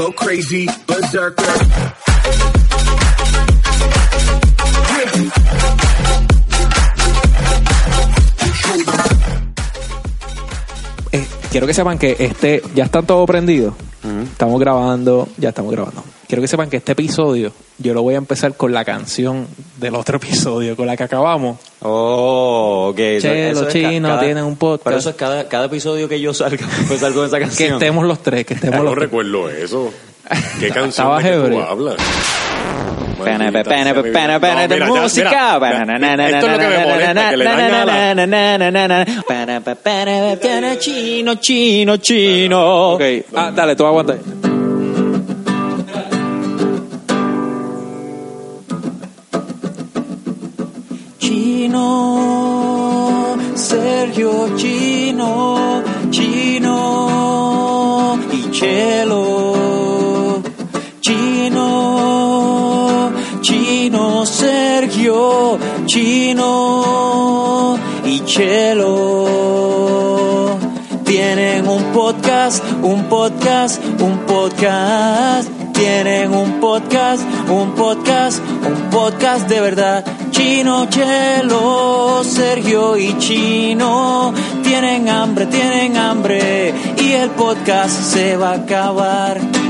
go crazy, berserker. Eh, quiero que sepan que este ya está todo prendido. Estamos grabando, ya estamos grabando. Quiero que sepan que este episodio yo lo voy a empezar con la canción del otro episodio con la que acabamos. Oh, ok. Che, eso los chinos cada- tienen un podcast. Pero eso es cada, cada episodio que yo salga, pues salgo con esa Que canción. estemos los tres, que estemos No los tres. recuerdo eso. ¿Qué canción de que tú hablas? Pene, Maldita pene, pene, pene No, de música. Esto es lo que me molesta, que le dan Chino, chino, chino. Ok, ah, dale, tú aguanta. Sergio Chino, Chino y Chelo. Chino, Chino, Sergio, Chino y Chelo. Tienen un podcast, un podcast, un podcast. Tienen un podcast, un podcast, un podcast de verdad. Chino, Chelo, Sergio y Chino tienen hambre, tienen hambre y el podcast se va a acabar.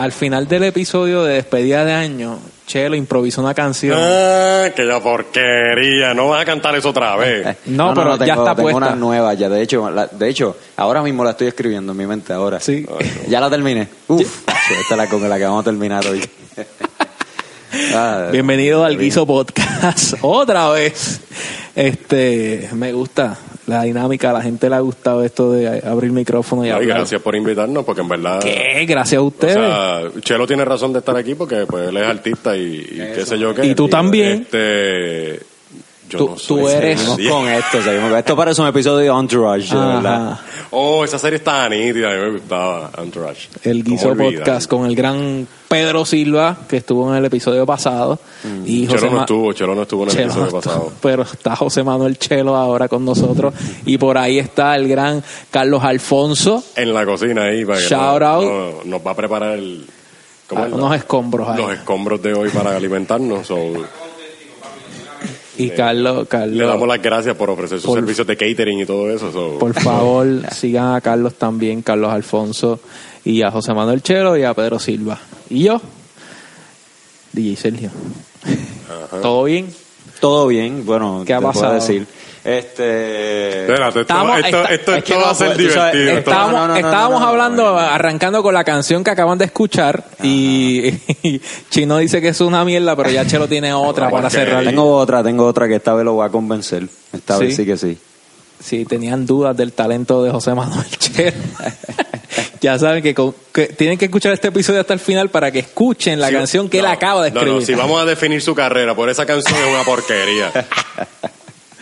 Al final del episodio de despedida de año, Chelo improvisó una canción. Ah, que ya porquería. No vas a cantar eso otra vez. No, pero ya tengo, está tengo puesta. una nueva ya. De hecho, la- de hecho, ahora mismo la estoy escribiendo en mi mente ahora. Sí. Ya la terminé. Uf, esta es la con la que vamos a terminar hoy. Ah, Bienvenido al Guiso Podcast. Otra vez. Este, me gusta la dinámica, a la gente le ha gustado esto de abrir micrófono y Ay, hablar. gracias por invitarnos, porque en verdad. ¿Qué? Gracias a O ustedes. sea, Chelo tiene razón de estar aquí porque pues él es artista y, y qué sé yo qué. Y tú también. Este, yo Tú- no sé. tú eres- Seguimos con esto, seguimos esto. parece un episodio de Entourage, de Ajá. verdad. Oh, esa serie estaba nítida, a mí me gustaba Entourage. el ¿Cómo Guiso? Podcast con el gran Pedro Silva, que estuvo en el episodio pasado. Y José Mm. Chelo no estuvo, Chelo no estuvo en el Chelo episodio no pasado. Pero está José Manuel Chelo ahora con nosotros. Y por ahí está el gran Carlos Alfonso. En la cocina ahí, para que Shout no- out. no- nos va a preparar el, ¿cómo es? Unos escombros ahí. los escombros de hoy para alimentarnos. so, Y Carlos, Carlos. le damos las gracias por ofrecer sus Por- servicios de catering y todo eso. so. Por favor, sigan a Carlos también, Carlos Alfonso, y a José Manuel Chelo y a Pedro Silva. Y yo, DJ Sergio. ¿Todo bien? Todo bien, bueno, ¿Qué ha pasado? decir. Este. Espérate, esto, Estamos- esto, esto, esto va no a ser divertido. Estábamos, no, no, no, estábamos no, no, hablando, no, no. arrancando con la canción que acaban de escuchar y, y Chino dice que es una mierda, pero ya Chelo tiene otra para porquería. cerrar. Tengo otra, tengo otra que esta vez lo voy a convencer. Esta ¿Sí? vez sí que sí. Si tenían dudas del talento de José Manuel Chelo, ya saben que, con- que tienen que escuchar este episodio hasta el final para que escuchen la Sí, canción que él no, acaba de no, escribir. No, si vamos a definir su carrera por esa canción es una porquería.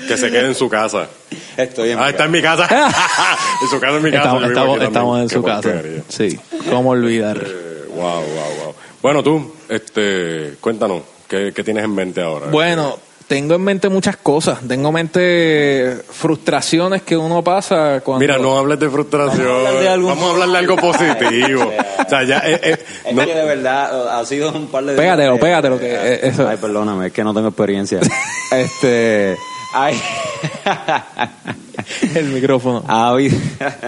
que se quede en su casa. Estoy en Ah, está en mi casa. en su casa, en mi casa. Estamos, en Qué su casa. Sí, cómo olvidar. Eh, wow, wow, wow. Bueno, tú, este, cuéntanos, ¿qué, qué tienes en mente ahora? Bueno, tengo en mente muchas cosas. Tengo en mente frustraciones que uno pasa cuando. Mira, no hables de frustración. Vamos a hablar de algo- Vamos a hablar de algo positivo. o sea, ya. eh, eh, Es no- que de verdad ha sido un par de Pégatelo, días pégatelo, que, eh, eso- Ay, perdóname, es que no tengo experiencia. este. El micrófono. Ha habido-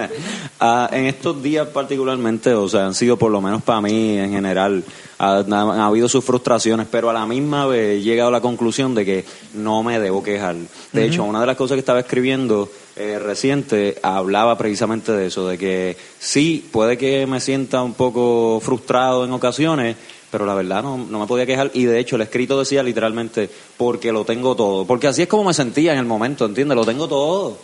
ah, en estos días particularmente, o sea, han sido por lo menos para mí en general, ha- habido sus frustraciones, pero a la misma vez he llegado a la conclusión de que no me debo quejar. De hecho, una de las cosas que estaba escribiendo eh, reciente hablaba precisamente de eso, de que sí, puede que me sienta un poco frustrado en ocasiones, pero la verdad no, no me podía quejar y de hecho el escrito decía literalmente porque lo tengo todo, porque así es como me sentía en el momento, ¿entiendes? Lo tengo todo.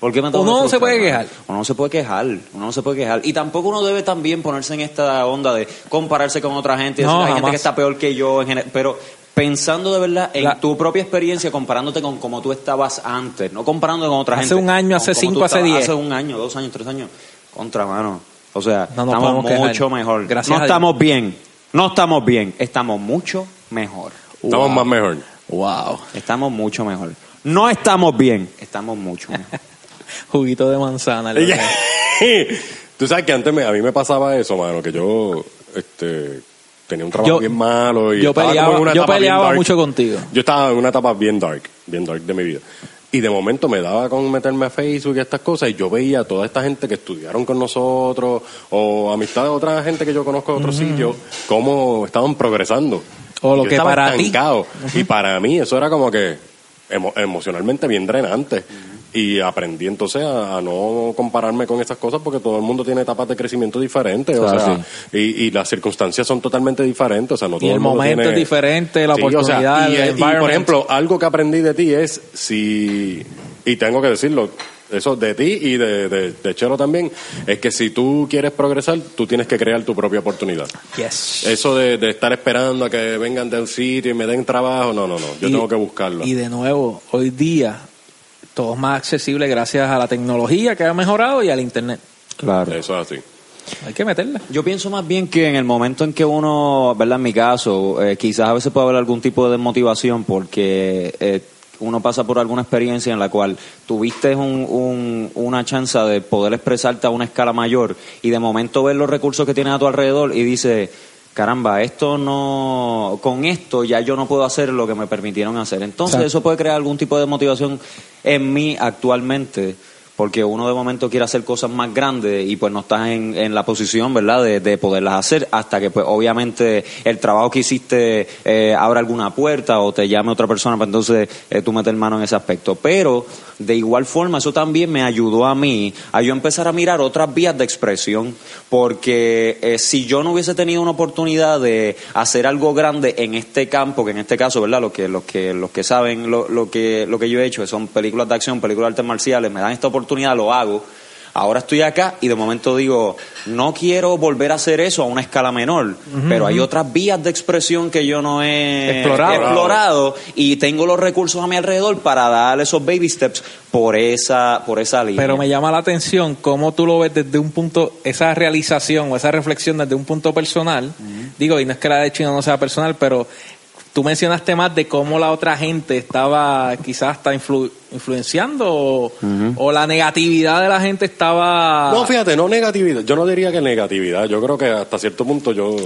¿Por qué me tengo Uno no se puede quejar. Uno no se puede quejar, uno no se puede quejar. Y tampoco uno debe también ponerse en esta onda de compararse con otra gente y No, hay gente que está peor que yo, en general", pero pensando de verdad en La- tu propia experiencia, comparándote con como tú estabas antes, no comparándote con otra Hace gente. un año, hace cómo cinco, hace diez. Hace un año, dos años, tres años. Contra, mano. O sea, No estamos quejar. mucho mejor. Gracias no estamos bien, No estamos bien, estamos mucho mejor. Estamos más mejor. Wow. Estamos mucho mejor. No estamos bien, estamos mucho mejor. Juguito de manzana. Tú sabes que antes me- a mí me pasaba eso, mano, que yo este, tenía un trabajo Yo- bien malo y yo estaba como peleaba- en una yo etapa bien peleaba dark. mucho contigo. Yo estaba en una etapa bien dark, bien dark de mi vida. Y de momento me daba con meterme a Facebook y estas cosas y yo veía a toda esta gente que estudiaron con nosotros o amistad de otra gente que yo conozco de otros sitios, cómo estaban progresando. O lo Yo que estaba para. Y para mí eso era como que emo- emocionalmente bien drenante. Y aprendí entonces a, a no compararme con esas cosas porque todo el mundo tiene etapas de crecimiento diferentes. Claro, o sea, y, y las circunstancias son totalmente diferentes. O sea, no Y todo el mundo momento tiene- es diferente, la Sí, o sea, oportunidad, y, el y, por ejemplo, algo que aprendí de ti es si, y tengo que decirlo, eso de ti y de, de, de Chelo también, es que si tú quieres progresar, tú tienes que crear tu propia oportunidad. Yes. Eso de, de estar esperando a que vengan de un sitio y me den trabajo, no, no, no, yo Y- tengo que buscarlo. Y de nuevo, hoy día todo es más accesible gracias a la tecnología que ha mejorado y al internet. Claro. Eso es así. Hay que meterla. Yo pienso más bien que en el momento en que uno, ¿verdad? En mi caso, eh, quizás a veces puede haber algún tipo de desmotivación porque eh, uno pasa por alguna experiencia en la cual tuviste un, un- una chance de poder expresarte a una escala mayor y de momento ver los recursos que tienes a tu alrededor y dices, caramba, esto no, con esto ya yo no puedo hacer lo que me permitieron hacer. Entonces Exacto. eso puede crear algún tipo de motivación en mí actualmente porque uno de momento quiere hacer cosas más grandes y pues no estás en, en la posición, ¿verdad?, de, de poderlas hacer hasta que pues obviamente el trabajo que hiciste eh, abra alguna puerta o te llame otra persona para entonces eh, tú meter mano en ese aspecto. Pero de igual forma eso también me ayudó a mí a yo empezar a mirar otras vías de expresión porque eh, si yo no hubiese tenido una oportunidad de hacer algo grande en este campo, que en este caso, ¿verdad?, los que, los que, los que saben lo, lo que, lo que yo he hecho, son películas de acción, películas de artes marciales, me dan esta oportunidad, lo hago. Ahora estoy acá y de momento digo, no quiero volver a hacer eso a una escala menor, pero hay otras vías de expresión que yo no he Explorado. explorado y tengo los recursos a mi alrededor para dar esos baby steps por esa, por esa línea. Pero me llama la atención cómo tú lo ves desde un punto, esa realización o esa reflexión desde un punto personal. Digo, y no es que la de Chino no sea personal, pero tú mencionaste más de cómo la otra gente estaba quizás hasta influ- influenciando o, o la negatividad de la gente estaba... No, fíjate, no negatividad. Yo no diría que negatividad. Yo creo que hasta cierto punto yo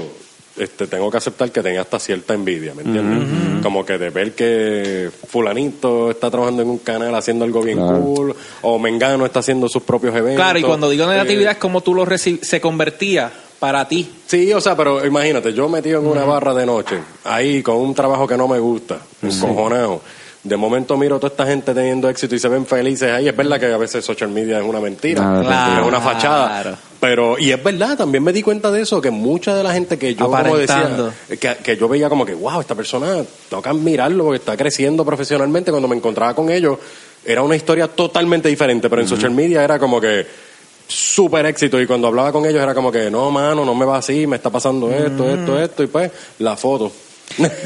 este, tengo que aceptar que tenga hasta cierta envidia, ¿me entiendes? Como que de ver que fulanito está trabajando en un canal haciendo algo bien cool, o Mengano está haciendo sus propios eventos. claro, y cuando digo negatividad Eh, es como tú lo se convertía para ti. Sí, o sea, pero imagínate, yo metido en una barra de noche, ahí con un trabajo que no me gusta, encojonado. De momento miro toda esta gente teniendo éxito y se ven felices ahí. Es verdad que a veces social media es una mentira, Claro. es una fachada. Pero, y es verdad, también me di cuenta de eso, que mucha de la gente que yo como decía, Aparentando. que, que yo veía como que, wow, esta persona, que admirarlo porque está creciendo profesionalmente. Cuando me encontraba con ellos, era una historia totalmente diferente, pero en social media era como que súper éxito y cuando hablaba con ellos era como que, no, mano, no me va así, me está pasando esto, esto, esto, y pues la foto.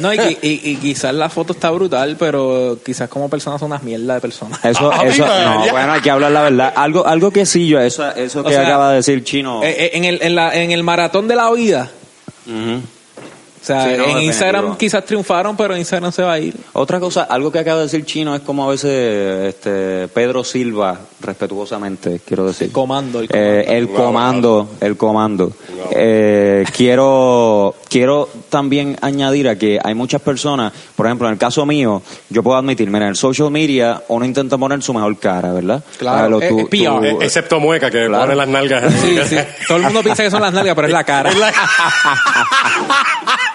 No, y, y- y quizás la foto está brutal, pero quizás como personas son unas mierdas de personas. Eso, Ah, eso, no, bueno, hay que hablar la verdad. Algo, algo que sí, yo, eso, eso O que sea, acaba de decir Chino. Eh, eh, en, el, en, la, en el maratón de la vida. O sea, Sí, no, en definitivo. Instagram quizás triunfaron, pero Instagram se va a ir. Otra cosa, algo que acaba de decir Chino es como a veces este, Pedro Silva, respetuosamente, quiero decir. Comando, el comando. Eh, el comando, el comando. Eh, quiero, quiero también añadir a que hay muchas personas, por ejemplo, en el caso mío, yo puedo admitir, mira, en el social media uno intenta poner su mejor cara, ¿verdad? Claro, Ah, lo- eh, tú- eh, Eh, excepto Mueca, que Claro. pone las nalgas. Sí, sí. Todo el mundo piensa que son las nalgas, pero es la cara.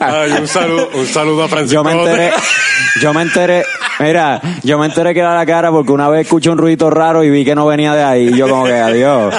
Ay, un saludo, un saludo a Francisco. Yo me enteré, yo me enteré, mira, yo me enteré que era la cara porque una vez escuché un ruido raro y vi que no venía de ahí y yo como que adiós.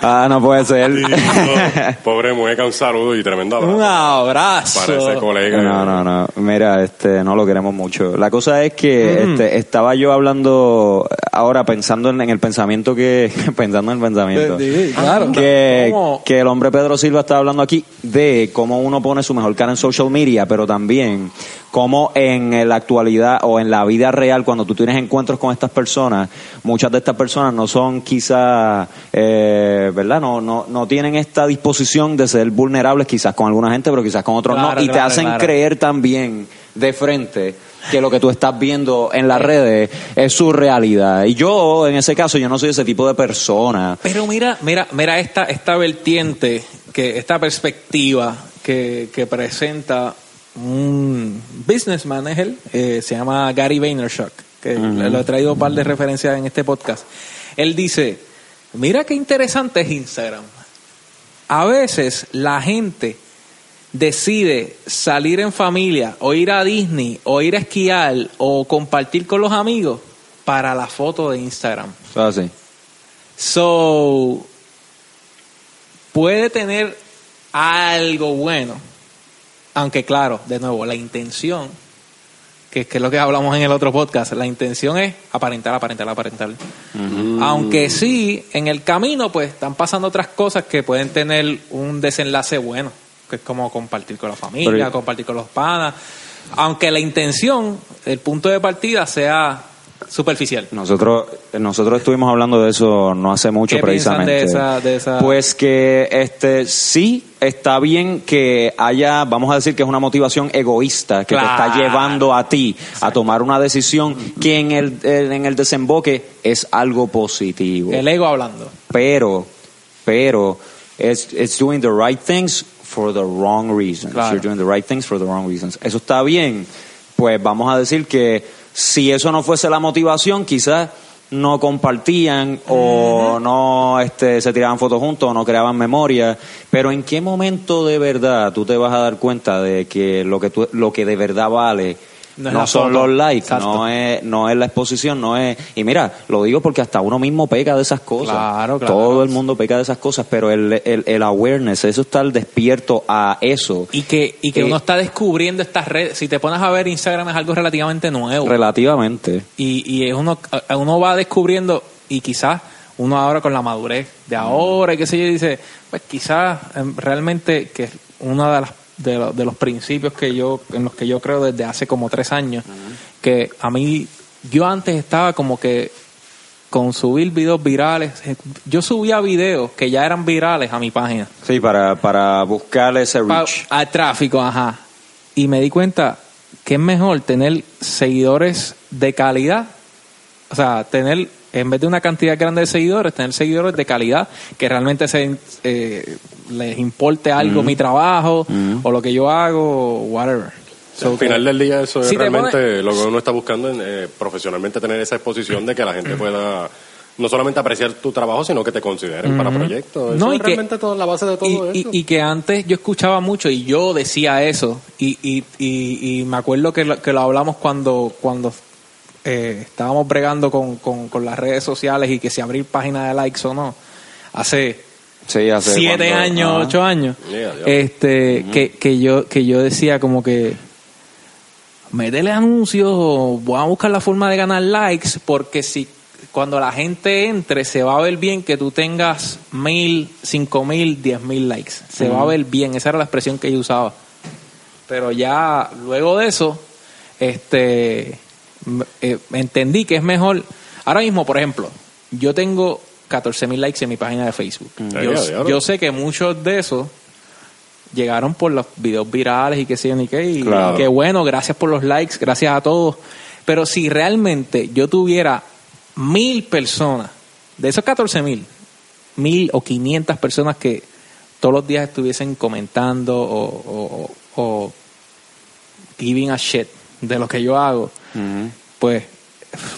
Ah, no puede ser. Sí, no, Pobre Mueca, un saludo y tremendo Un abrazo. abrazo. Para ese colega. No, no, no. Mira, este, no lo queremos mucho. La cosa es que este, estaba yo hablando ahora pensando en, en el pensamiento que pensando en el pensamiento sí, claro. que, ¿Cómo? que el hombre Pedro Silva está hablando aquí de cómo uno pone su mejor cara en social media, pero también cómo en la actualidad o en la vida real, cuando tú tienes encuentros con estas personas, muchas de estas personas no son quizás, eh, ¿verdad? No, no, no tienen esta disposición de ser vulnerables quizás con alguna gente, pero quizás con otros Claro, no, y te hacen claro. creer también de frente que lo que tú estás viendo en las redes es su realidad. Y yo, en ese caso, yo no soy ese tipo de persona. Pero mira, mira, mira esta, esta vertiente, que, esta perspectiva que, que presenta un businessman, es él, eh, se llama Gary Vaynerchuk, que le- lo he traído un par de referencias en este podcast. Él dice, mira qué interesante es Instagram. A veces la gente decide salir en familia o ir a Disney o ir a esquiar o compartir con los amigos para la foto de Instagram. Así. So, puede tener algo bueno, aunque claro, de nuevo, la intención, que, que es lo que hablamos en el otro podcast, la intención es aparentar, aparentar, aparentar. Aunque sí, en el camino pues están pasando otras cosas que pueden tener un desenlace bueno, que es como compartir con la familia, Pero- compartir con los panas, aunque la intención, el punto de partida sea superficial. Nosotros, nosotros estuvimos hablando de eso no hace mucho ¿Qué piensan precisamente. de esa- de esa- Pues que este sí está bien que haya, vamos a decir que es una motivación egoísta que te está llevando a ti a tomar una decisión que en el, en el desemboque es algo positivo. El ego hablando. pero, pero, it's, it's doing the right things for the wrong reasons. Claro. You're doing the right things for the wrong reasons. Eso está bien. Pues vamos a decir que si eso no fuese la motivación, quizás no compartían o no este, se tiraban fotos juntos o no creaban memoria. Pero ¿en qué momento de verdad tú te vas a dar cuenta de que lo que, tú, lo que de verdad vale No son foto. los likes, Exacto. no es, no es la exposición, no es... Y mira, lo digo porque hasta uno mismo peca de esas cosas. Claro, claro. Todo el mundo peca de esas cosas, pero el, el, el awareness, eso estar despierto a eso, Y que, y que Eh, uno está descubriendo estas redes. Si te pones a ver, Instagram es algo relativamente nuevo. relativamente. y, y es uno, uno va descubriendo, y quizás uno ahora con la madurez de ahora, y qué sé yo, dice, pues quizás em, realmente que es uno de, las, de, lo- de los principios que yo, en los que yo creo desde hace como tres años, que a mí, yo antes estaba como que con subir videos virales, yo subía videos que ya eran virales a mi página. Sí, para, para buscar ese Pa- reach. al tráfico, ajá. Y me di cuenta que es mejor tener seguidores de calidad, o sea, tener, en vez de una cantidad grande de seguidores, tener seguidores de calidad que realmente se, eh, les importe algo mi trabajo o lo que yo hago, whatever. So, Al final del día eso es Si realmente pones- lo que uno está buscando en, eh, profesionalmente tener esa exposición de que la gente pueda no solamente apreciar tu trabajo sino que te consideren para proyectos. Eso No, y es que- realmente toda la base de todo y, eso. y- y que antes yo escuchaba mucho y yo decía eso y, y, y, y me acuerdo que lo, que lo hablamos cuando cuando eh, estábamos bregando con, con, con las redes sociales y que si abrir página de likes o no hace Sí, hace siete cuando- años ajá. ocho años Yeah, yeah. este que, que yo que yo decía como que métele anuncios o voy a buscar la forma de ganar likes porque si cuando la gente entre se va a ver bien que tú tengas mil, cinco mil, diez mil likes. Se va a ver bien, esa era la expresión que yo usaba. Pero ya luego de eso, este eh, entendí que es mejor. Ahora mismo, por ejemplo, yo tengo 14 mil likes en mi página de Facebook. Ya, Yo, sé que muchos de esos llegaron por los videos virales y que sé yo ni qué. Y Claro. qué bueno, gracias por los likes, gracias a todos. Pero si realmente yo tuviera mil personas, de esos 14 mil, mil o 500 personas que todos los días estuviesen comentando o, o, o giving a shit de lo que yo hago, Ujú. pues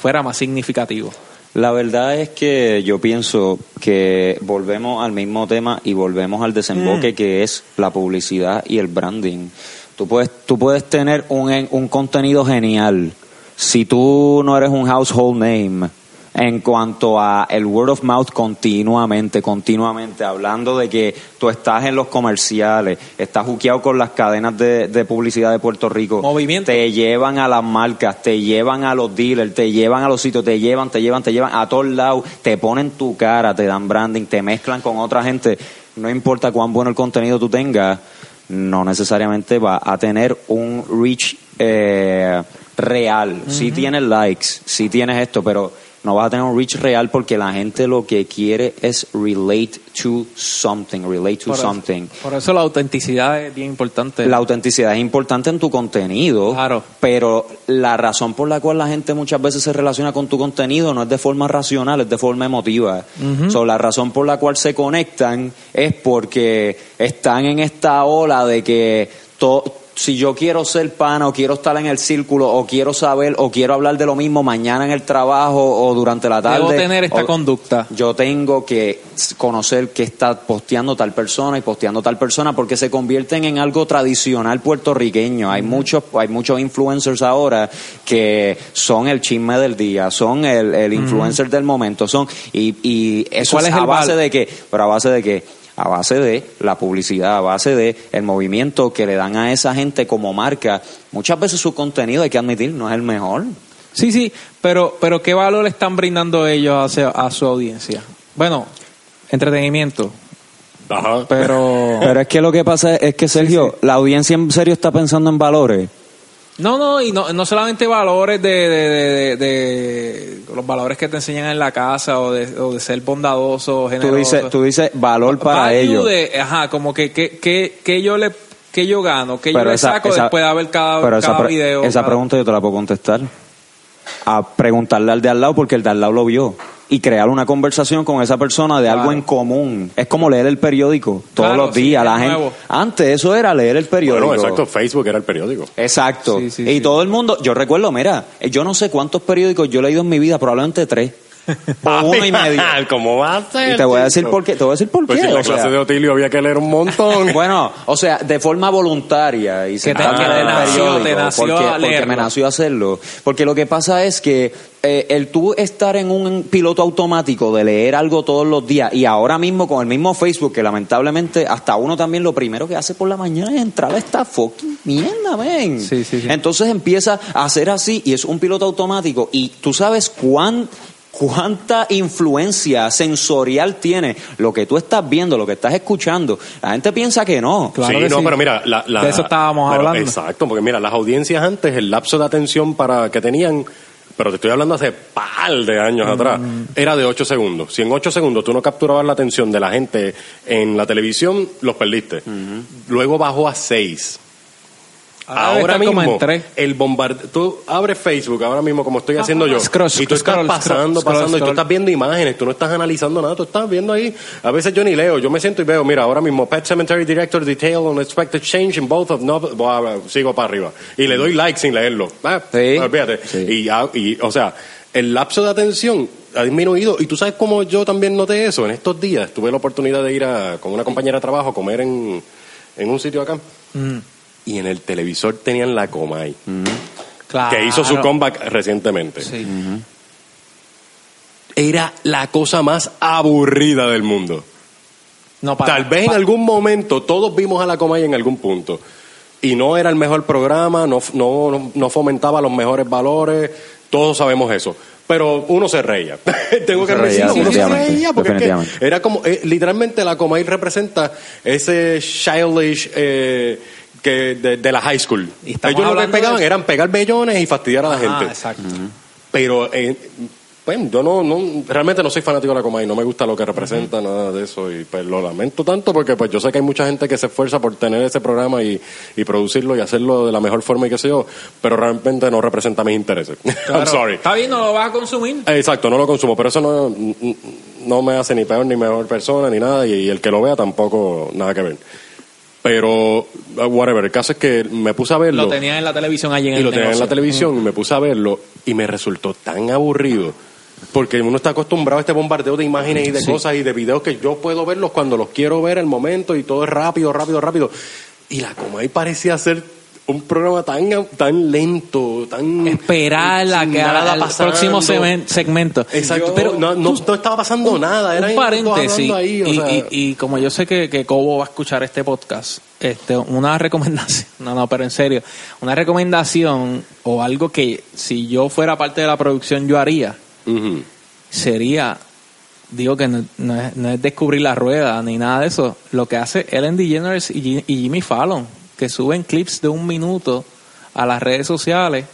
fuera más significativo. La verdad es que yo pienso que volvemos al mismo tema y volvemos al Mm. desemboque que es la publicidad y el branding. Tú puedes, tú puedes tener un, un contenido genial. Si tú no eres un household name, en cuanto a el word of mouth continuamente, continuamente, hablando de que tú estás en los comerciales, estás juqueado con las cadenas de, de publicidad de Puerto Rico. Movimiento. Te llevan a las marcas, te llevan a los dealers, te llevan a los sitios, te llevan, te llevan, te llevan a todos lados, te ponen tu cara, te dan branding, te mezclan con otra gente. No importa cuán bueno el contenido tú tengas, no necesariamente va a tener un reach eh, real. Si tienes likes, si tienes esto, pero no vas a tener un reach real porque la gente lo que quiere es relate to something, relate to Por eso- something. Por eso la autenticidad es bien importante. La autenticidad es importante en tu contenido, Claro. pero la razón por la cual la gente muchas veces se relaciona con tu contenido no es de forma racional, es de forma emotiva. So, la razón por la cual se conectan es porque están en esta ola de que to- si yo quiero ser pana o quiero estar en el círculo o quiero saber o quiero hablar de lo mismo mañana en el trabajo o durante la tarde. Debo tener esta o- conducta. yo tengo que conocer qué está posteando tal persona y posteando tal persona porque se convierten en algo tradicional puertorriqueño. Hay muchos, hay muchos influencers ahora que son el chisme del día, son el, el influencer del momento, son y, y eso ¿Cuál es es a el base de qué, pero a base de qué, a base de la publicidad, a base de el movimiento que le dan a esa gente como marca. Muchas veces su contenido hay que admitir no es el mejor. Sí, sí, pero, pero ¿qué valor le están brindando ellos hacia- a su audiencia? Bueno, entretenimiento, Ajá. pero... Pero es que lo que pasa es que Sergio, la audiencia en serio está pensando en valores. No, no, y no, no solamente valores de, de, de- de- los valores que te enseñan en la casa o de, o de ser bondadoso, Tú generoso. dices, tú dices valor para Value ellos. de- ajá, como que, que, que, que yo le que yo gano, que yo le esa- saco esa- después de ver cada, pero esa, cada pre- video. esa cada- pregunta yo te la puedo contestar. A preguntarle al de al lado porque el de al lado lo vio. Y crear una conversación con esa persona de algo en común. Es como leer el periódico todos Claro, los días. la gente, nuevo. antes eso era leer el periódico. Bueno, exacto, Facebook era el periódico. Exacto. Sí, sí, y sí. todo el mundo, yo recuerdo, mira, yo no sé cuántos periódicos yo he leído en mi vida, probablemente tres. o uno y medio. ¿Cómo va a ser? Y te voy a decir por qué. Te voy a decir por Pues qué. si la o sea, clase de Otilio había que leer un montón. Bueno, o sea, de forma voluntaria y Que te- nació, te nació porque, a porque me nació hacerlo. Porque lo que pasa es que eh, el tú estar en un piloto automático de leer algo todos los días y ahora mismo con el mismo Facebook que lamentablemente hasta uno también lo primero que hace por la mañana es entrar a esta fucking mierda, ven. Sí, sí, sí. Entonces empieza a hacer así y es un piloto automático y tú sabes cuán cuánta influencia sensorial tiene lo que tú estás viendo, lo que estás escuchando. La gente piensa que no. Claro sí, que no, sí. pero mira, la, la- De eso estábamos pero hablando. Exacto, porque mira, las audiencias antes, el lapso de atención para que tenían, pero te estoy hablando hace par de años Mm. atrás, era de 8 segundos. Si en 8 segundos tú no capturabas la atención de la gente en la televisión, los perdiste. Luego bajó a 6. Ahora mismo, el bombardeo. Tú abres Facebook ahora mismo, como estoy haciendo yo. Scroll, y tú estás scroll, pasando, scroll, pasando, y tú scroll. estás viendo imágenes, tú no estás analizando nada, tú estás viendo ahí. A veces yo ni leo, yo me siento y veo, mira, ahora mismo Pet Cemetery Director Detail on Expected Change in both of novels. Sigo para arriba. Y le doy like sin leerlo. Ah, Sí. Olvídate. Sí. Y, ah, y, o sea, el lapso de atención ha disminuido. Y tú sabes cómo yo también noté eso. En estos días tuve la oportunidad de ir a, con una compañera de trabajo a comer en, en un sitio acá. Mm, Y en el televisor tenían la Comay, claro. que hizo su comeback recientemente. Sí. Era la cosa más aburrida del mundo. No, para- Tal vez en algún momento todos vimos a la Comay en algún punto. Y no era el mejor programa, no, no, no- fomentaba los mejores valores, todos sabemos eso. Pero uno se reía. Tengo que Se decirlo, uno se reía porque es que era como, eh, literalmente la Comay representa ese childish eh, que de, de la high school. Y Ellos lo que pegaban de- eran pegar bellones y fastidiar a la Ah, gente. Pero, eh, bueno, yo no, no, realmente no soy fanático de la Comay, no me gusta lo que representa, nada de eso, y pues lo lamento tanto porque pues yo sé que hay mucha gente que se esfuerza por tener ese programa y, y producirlo y hacerlo de la mejor forma y qué sé yo, pero realmente no representa mis intereses. I'm sorry. Está bien, no lo vas a consumir. Exacto, no lo consumo, pero eso no, no me hace ni peor ni mejor persona ni nada, y, y el que lo vea tampoco nada que ver. Pero, uh, whatever, el caso es que me puse a verlo Lo tenían en la televisión allí en y el lo tenía en la televisión y me puse a verlo y me resultó tan aburrido porque uno está acostumbrado a este bombardeo de imágenes y de Sí. cosas y de videos que yo puedo verlos cuando los quiero ver el momento y todo es rápido, rápido, rápido. Y la Comay parecía ser un programa tan, tan lento, tan... Esperar la que haga el próximo segmento. Exacto, Pero pero no, no, no estaba pasando nada, era un paréntesis. ahí, y, sea. y- y como yo sé que, que Cobo va a escuchar este podcast, este, una recomendación, no, no, pero en serio, una recomendación o algo que si yo fuera parte de la producción yo haría, sería, digo que no, no es, no es descubrir la rueda ni nada de eso, lo que hace Ellen DeGeneres y, y Jimmy Fallon, que suben clips de un minuto a las redes sociales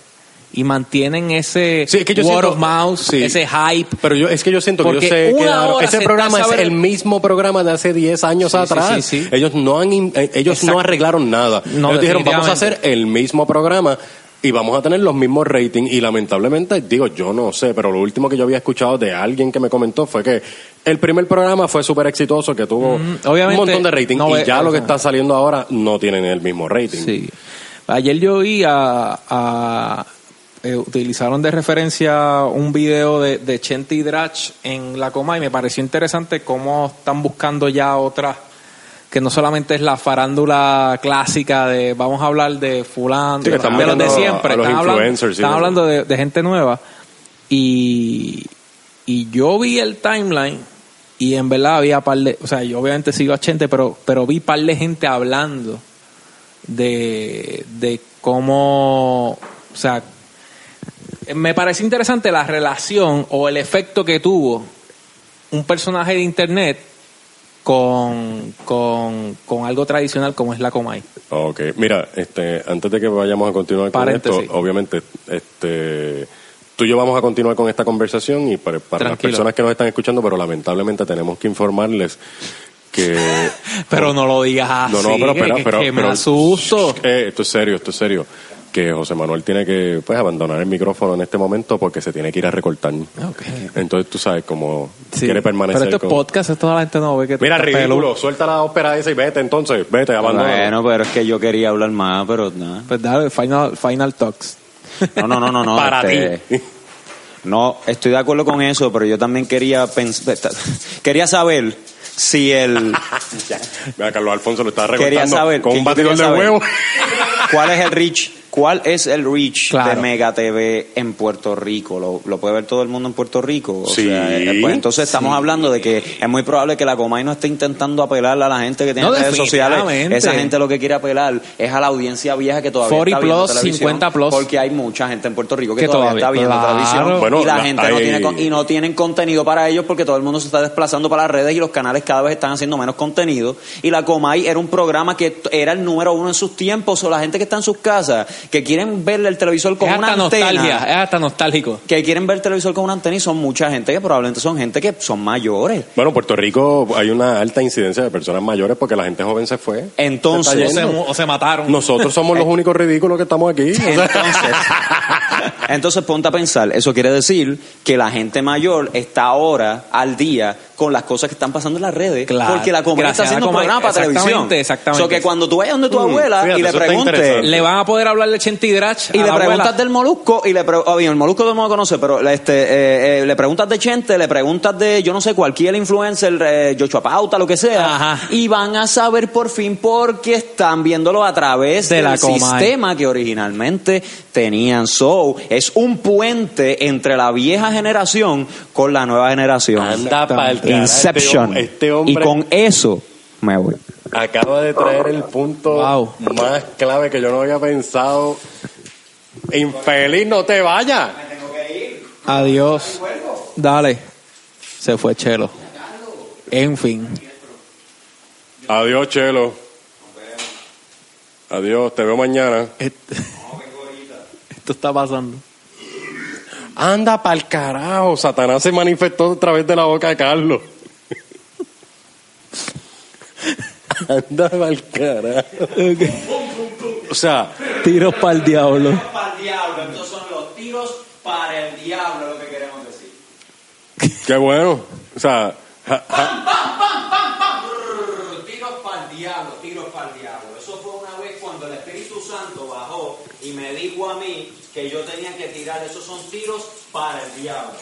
y mantienen ese Sí, es que yo word siento- of mouth, sí. ese hype. Pero yo, es que yo siento que yo sé que claro, ese se programa es el mismo programa de hace 10 años Sí, atrás. Ellos no han eh, ellos no arreglaron nada. No, ellos dijeron, vamos a hacer el mismo programa y vamos a tener los mismos ratings y lamentablemente digo, yo no sé, pero lo último que yo había escuchado de alguien que me comentó fue que el primer programa fue súper exitoso, que tuvo Mm, obviamente, un montón de rating no y ya lo que está saliendo ahora no tienen el mismo rating. Sí. Ayer yo vi a, a- eh, utilizaron de referencia un video de, de Chente y Drach en la coma y me pareció interesante cómo están buscando ya otras que no solamente es la farándula clásica de vamos a hablar de fulano, Sí, de los de siempre, a los están hablando, están hablando de, de gente nueva. Y, y yo vi el timeline y en verdad había par de, o sea, yo obviamente sigo a Chente, pero, pero vi par de gente hablando de, de cómo, o sea, me parece interesante la relación o el efecto que tuvo un personaje de internet con, con, con algo tradicional como es la Comay. Ok, mira, este, antes de que vayamos a continuar con esto, obviamente, este, tú y yo vamos a continuar con esta conversación y para, para las personas que nos están escuchando, pero lamentablemente tenemos que informarles que... Pero no lo digas así, No, no, pero espera, que, pero, que me pero- asusto. Eh, esto es serio, esto es serio. Que José Manuel tiene que pues abandonar el micrófono en este momento porque se tiene que ir a recortar. Ok. Entonces tú sabes cómo Sí. quiere permanecer. Pero esto es con- podcast, esto la gente no ve que tú Mira, ridículo, suelta la ópera esa y vete entonces, vete, abandona. Bueno, pero es que yo quería hablar más, pero nada. Pues dale, final, final talks. No, no, no, no, no. Para este, ti. No, estoy de acuerdo con eso, pero yo también quería pens- quería saber si el Mira, Carlos Alfonso lo está quería recortando saber con ¿qué- un batidor de huevo. ¿Cuál es el reach? ¿Cuál es el reach Claro. de Mega TV en Puerto Rico? ¿Lo, lo puede ver todo el mundo en Puerto Rico? O Sí. sea, eh, pues entonces estamos hablando de que es muy probable que la Comay no esté intentando apelar a la gente que tiene No, redes sociales. Esa gente lo que quiere apelar es a la audiencia vieja que todavía 40 está viendo plus, televisión, 50 plus. Porque hay mucha gente en Puerto Rico que, Que todavía, todavía- está viendo claro. televisión Bueno, y la, la- gente no tiene con- y no tienen contenido para ellos porque todo el mundo se está desplazando para las redes y los canales cada vez están haciendo menos contenido y la Comay era un programa que era el número uno en sus tiempos o la gente que está en sus casas que quieren ver el televisor con Es una hasta antena nostalgia, es hasta nostálgico. que quieren ver el televisor con una antena y son mucha gente que probablemente son gente que son mayores Bueno, en Puerto Rico hay una alta incidencia de personas mayores porque la gente joven se fue. Entonces- Se O se, mataron. Nosotros somos los únicos ridículos que estamos aquí. Entonces, entonces ponte a pensar, eso quiere decir que la gente mayor está ahora al día con las cosas que están pasando en las redes, Claro. porque la comunidad está Gracias haciendo Comay. programa para Exactamente, televisión. exactamente. So que cuando tú vayas donde tu abuela fíjate, y le preguntes. Le van a poder hablar de Chente y Drach y a le la abuela. preguntas del molusco y le pre- oh, bien, el molusco todo el mundo conoce, pero este eh, eh, le preguntas de Chente, le preguntas de yo no sé cualquier influencer, eh, Yochoa Pauta, lo que sea, Ajá. y van a saber por fin porque están viéndolo a través De del la sistema que originalmente tenían. So, es un puente entre la vieja generación con la nueva generación. Anda pa'l carajo, Inception. Este hombre, y con eso me voy. acaba de traer el punto Wow. más clave que yo no había pensado. Infeliz, no te vayas. Adiós. Dale. Se fue Chelo. En fin. Adiós, Chelo. Adiós, te veo mañana. Esto, esto está pasando. Anda pa'l carajo. Satanás se manifestó a través de la boca de Carlos. Anda pa'l carajo. O sea, Tiros para el diablo. Para el diablo, estos son los tiros para el diablo, lo que queremos decir. qué bueno. O sea, ja- ja- Tiros para el diablo, tiros para el diablo. Eso fue una vez cuando el Espíritu Santo bajó y me dijo a mí que yo tenía que tirar. Esos son tiros para el diablo.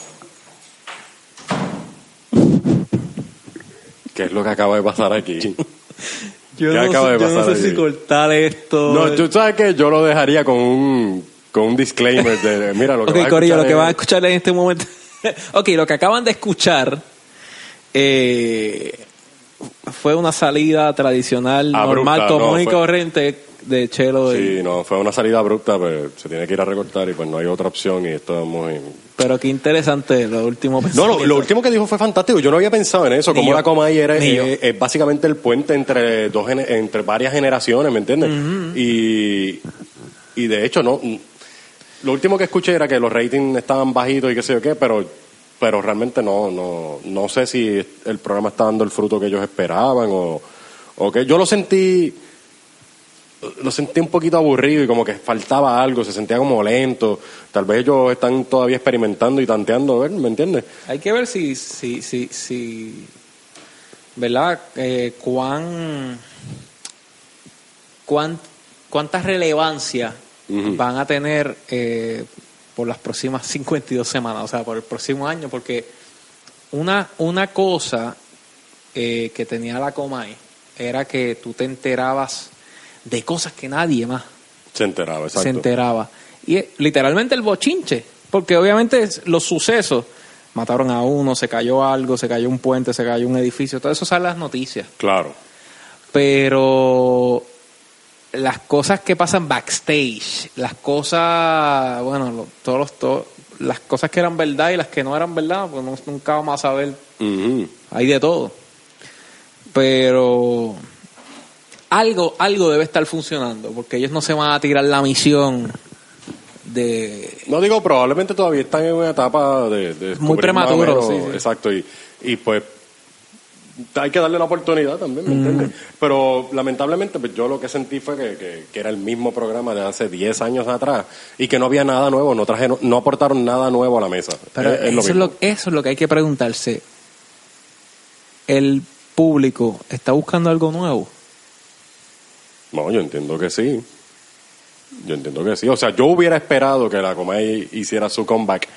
¿qué es lo que acaba de pasar aquí? Yo ¿Qué no, acaba sé, de yo no pasar sé si cortar esto. No, tú sabes que yo lo dejaría con un, con un disclaimer de, mira, lo que ok, vas a Corillo, lo que van a escuchar en este momento. ok, lo que acaban de escuchar eh, fue una salida tradicional, Abrupta, normal, común no, y fue- corriente de Chelo. y- Sí, no, fue una salida abrupta, pero se tiene que ir a recortar y pues no hay otra opción y esto es muy... Pero qué interesante lo último. No, lo, lo último que dijo fue fantástico. Yo no había pensado en eso. Ni Como yo. la Comay era, Ni yo. es, es básicamente el puente entre dos entre varias generaciones, ¿me entiendes? y, y de hecho, no. Lo último que escuché era que los ratings estaban bajitos y qué sé yo qué, pero pero realmente no no no sé si el programa está dando el fruto que ellos esperaban o o que yo lo sentí lo sentí un poquito aburrido y como que faltaba algo, se sentía como lento. Tal vez ellos están todavía experimentando y tanteando, a ver, ¿me entiendes? Hay que ver si, si, si, si ¿verdad? Eh, cuán, cuán, cuánta relevancia van a tener eh, por las próximas 52 semanas, o sea, por el próximo año, porque una, una cosa eh, que tenía la Comay era que tú te enterabas de cosas que nadie más Se enteraba, exacto. se enteraba. Y eh, literalmente el bochinche, porque obviamente los sucesos, mataron a uno, se cayó algo, se cayó un puente, se cayó un edificio, todo eso sale las noticias. Claro. Pero las cosas que pasan backstage, las cosas, bueno, lo- todos los, to- las cosas que eran verdad y las que no eran verdad, pues no- nunca vamos a saber hay de todo. Pero algo, algo debe estar funcionando, porque ellos no se van a tirar la misión de No digo, probablemente todavía están en una etapa de, de descubrir prematuro, sí, sí. Exacto, y, y pues hay que darle la oportunidad también, ¿me entiendes? Pero lamentablemente pues, yo lo que sentí fue que, que- que era el mismo programa de hace 10 años atrás y que no había nada nuevo, no trajeron, no aportaron nada nuevo a la mesa. Pero Es- es eso, es mismo. lo, eso es lo que hay que preguntarse. ¿El público está buscando algo nuevo? No, yo entiendo que sí. Yo entiendo que sí. O sea, yo hubiera esperado que la Comay hiciera su comeback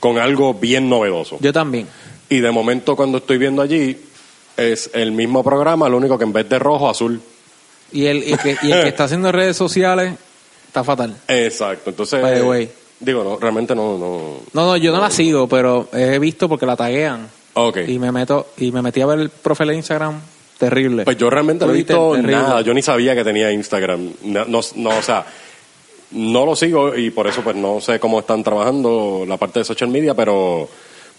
con algo bien novedoso. Yo también. Y de momento cuando estoy viendo allí es el mismo programa, lo único que en vez de rojo, azul. Y el, y que, y el que está haciendo redes sociales está fatal. Exacto. Entonces, By the way. digo, no, realmente no, no. No, no, yo no la sigo, pero he visto porque la taguean. Ok. Y me meto y me metí a ver el profile de Instagram. Terrible. Pues yo realmente no he visto terrible. nada. Yo ni sabía que tenía Instagram. No, no, no, o sea, no lo sigo y por eso pues no sé cómo están trabajando la parte de social media, pero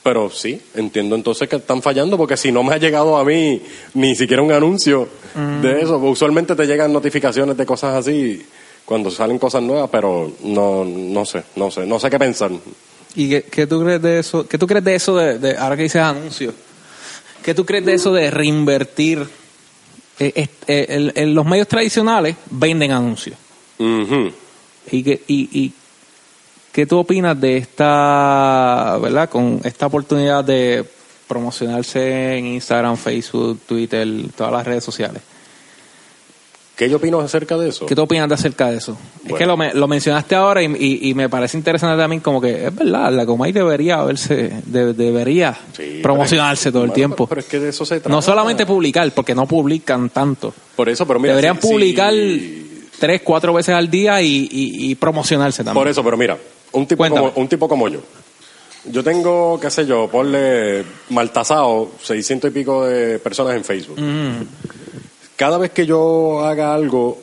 pero sí, entiendo entonces que están fallando porque si no me ha llegado a mí ni siquiera un anuncio Mm. de eso, usualmente te llegan notificaciones de cosas así cuando salen cosas nuevas, pero no no sé, no sé, no sé qué pensar. ¿Y qué, qué tú crees de eso? ¿Qué tú crees de eso de, de- ahora que dices anuncios? ¿Qué tú crees de eso de reinvertir? Eh, eh, eh, el- el- los medios tradicionales venden anuncios. ¿Y, qué, y, y qué tú opinas de esta, verdad, con esta oportunidad de promocionarse en Instagram, Facebook, Twitter, todas las redes sociales? ¿Qué yo opino acerca de eso? ¿Qué tú opinas de acerca de eso? Es que lo, lo mencionaste ahora y, y- y me parece interesante también como que es verdad, la Comay debería verse, de- debería Sí, promocionarse todo el bueno, tiempo. Pero, pero es que de eso se trata. no solamente publicar, porque no publican tanto. Por eso, pero mira, Deberían si- publicar si- tres, cuatro veces al día y, y- y promocionarse también. Por eso, pero mira, un tipo, Cuéntame. como, un tipo como yo. Yo tengo, qué sé yo, ponle maltasado, 600 y pico de personas en Facebook. Mm. Cada vez que yo haga algo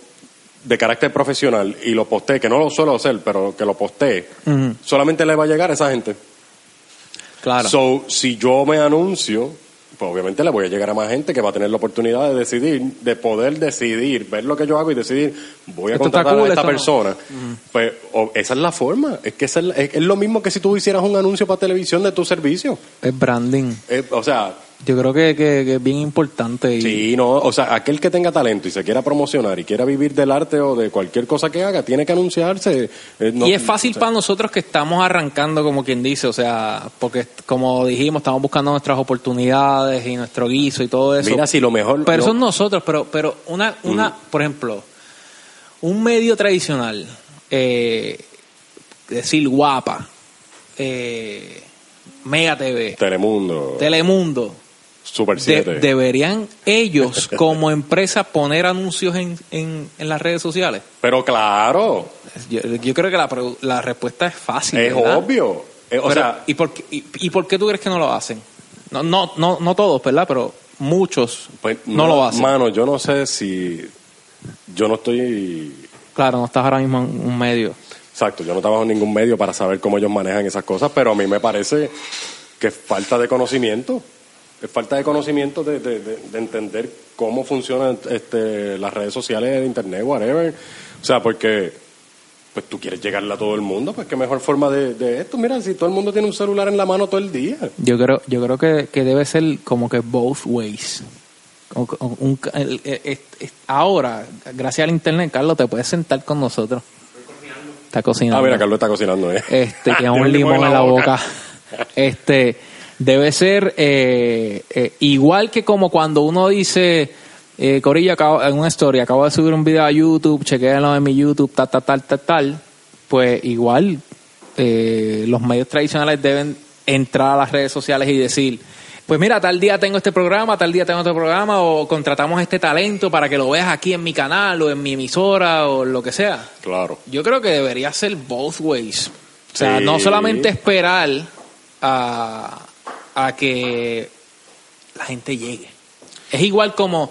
de carácter profesional y lo postee, que no lo suelo hacer, pero que lo postee, solamente le va a llegar a esa gente. Claro. So, si yo me anuncio, pues obviamente le voy a llegar a más gente que va a tener la oportunidad de decidir, de poder decidir, ver lo que yo hago y decidir, voy a Esto contratar cool, a esta no. persona. Pues esa es la forma. Es que es, la- es- es lo mismo que si tú hicieras un anuncio para televisión de tu servicio. es branding. Eh, o sea, Yo creo que, que- que es bien importante. Y, sí, no, o sea, aquel que tenga talento y se quiera promocionar y quiera vivir del arte o de cualquier cosa que haga, tiene que anunciarse. Eh, no- y es fácil o sea, para nosotros que estamos arrancando, como quien dice, o sea, porque como dijimos, estamos buscando nuestras oportunidades y nuestro guiso y todo eso. Mira, si lo mejor... pero lo- son nosotros, pero, pero una, una por ejemplo, un medio tradicional, eh, decir guapa, eh, Mega TV, Telemundo. Telemundo, Super de- 7. deberían ellos como empresa poner anuncios en, en, en las redes sociales. Pero claro, Yo, yo creo que la, respuesta es fácil. es ¿verdad? obvio. Eh, o Pero, sea, ¿y, por qué, y, y por qué tú crees que no lo hacen? No, no, no, no todos, ¿verdad? Pero muchos pues, no lo hacen. Mano, yo no sé si. Yo no estoy. Claro, no estás ahora mismo en un medio. Exacto, yo no trabajo en ningún medio para saber cómo ellos manejan esas cosas, pero a mí me parece que es falta de conocimiento. Es falta de conocimiento de, de- de- de entender cómo funcionan este, las redes sociales, el internet, whatever. O sea, porque pues tú quieres llegarle a todo el mundo, pues qué mejor forma de, de esto. Mira, si todo el mundo tiene un celular en la mano todo el día. Yo creo, yo creo que, que debe ser como que both ways. Como que un- el- el- el- el- ahora, gracias al internet, Carlos, te puedes sentar con nosotros. Está cocinando. Ah, mira, Carlos está cocinando, ¿eh? Este, tiene un limón en la boca. Este, debe ser eh, eh, igual que como cuando uno dice, eh, Corillo, acabo, en una historia, acabo de subir un video a YouTube, chequéenlo en mi YouTube, tal, tal, tal, tal, tal. Pues igual, eh, los medios tradicionales deben entrar a las redes sociales y decir, pues mira, tal día tengo este programa, tal día tengo este programa, o contratamos este talento para que lo veas aquí en mi canal o en mi emisora o lo que sea. Claro. Yo creo que debería ser both ways. O sea, Sí. no solamente esperar a, a que la gente llegue. Es igual como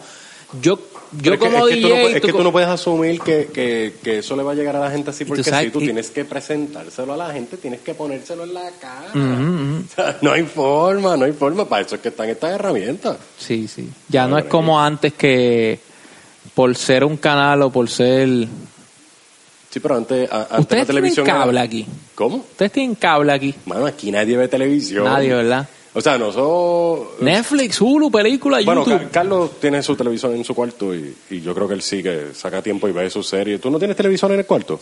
yo, yo Pero es que- como es que, tú no, DJ. es tú que tú no puedes asumir que, que, que eso le va a llegar a la gente así tú porque sabes si tú tienes que presentárselo a la gente, tienes que ponérselo en la cara. No hay forma, no hay forma. Para eso es que están estas herramientas. Sí, sí. Ya no es como antes que por ser un canal o por ser... Sí, pero antes, a- antes la Ustedes tienen televisión. era- cable aquí. ¿Cómo? Ustedes tienen cable aquí. Mano, aquí nadie ve televisión. Nadie, ¿verdad? O sea, nosotros. Netflix, Hulu, película, Bueno, YouTube. Ca- Carlos tiene su televisor en su cuarto y, y yo creo que él sí que saca tiempo y ve su serie. ¿Tú no tienes televisor en el cuarto?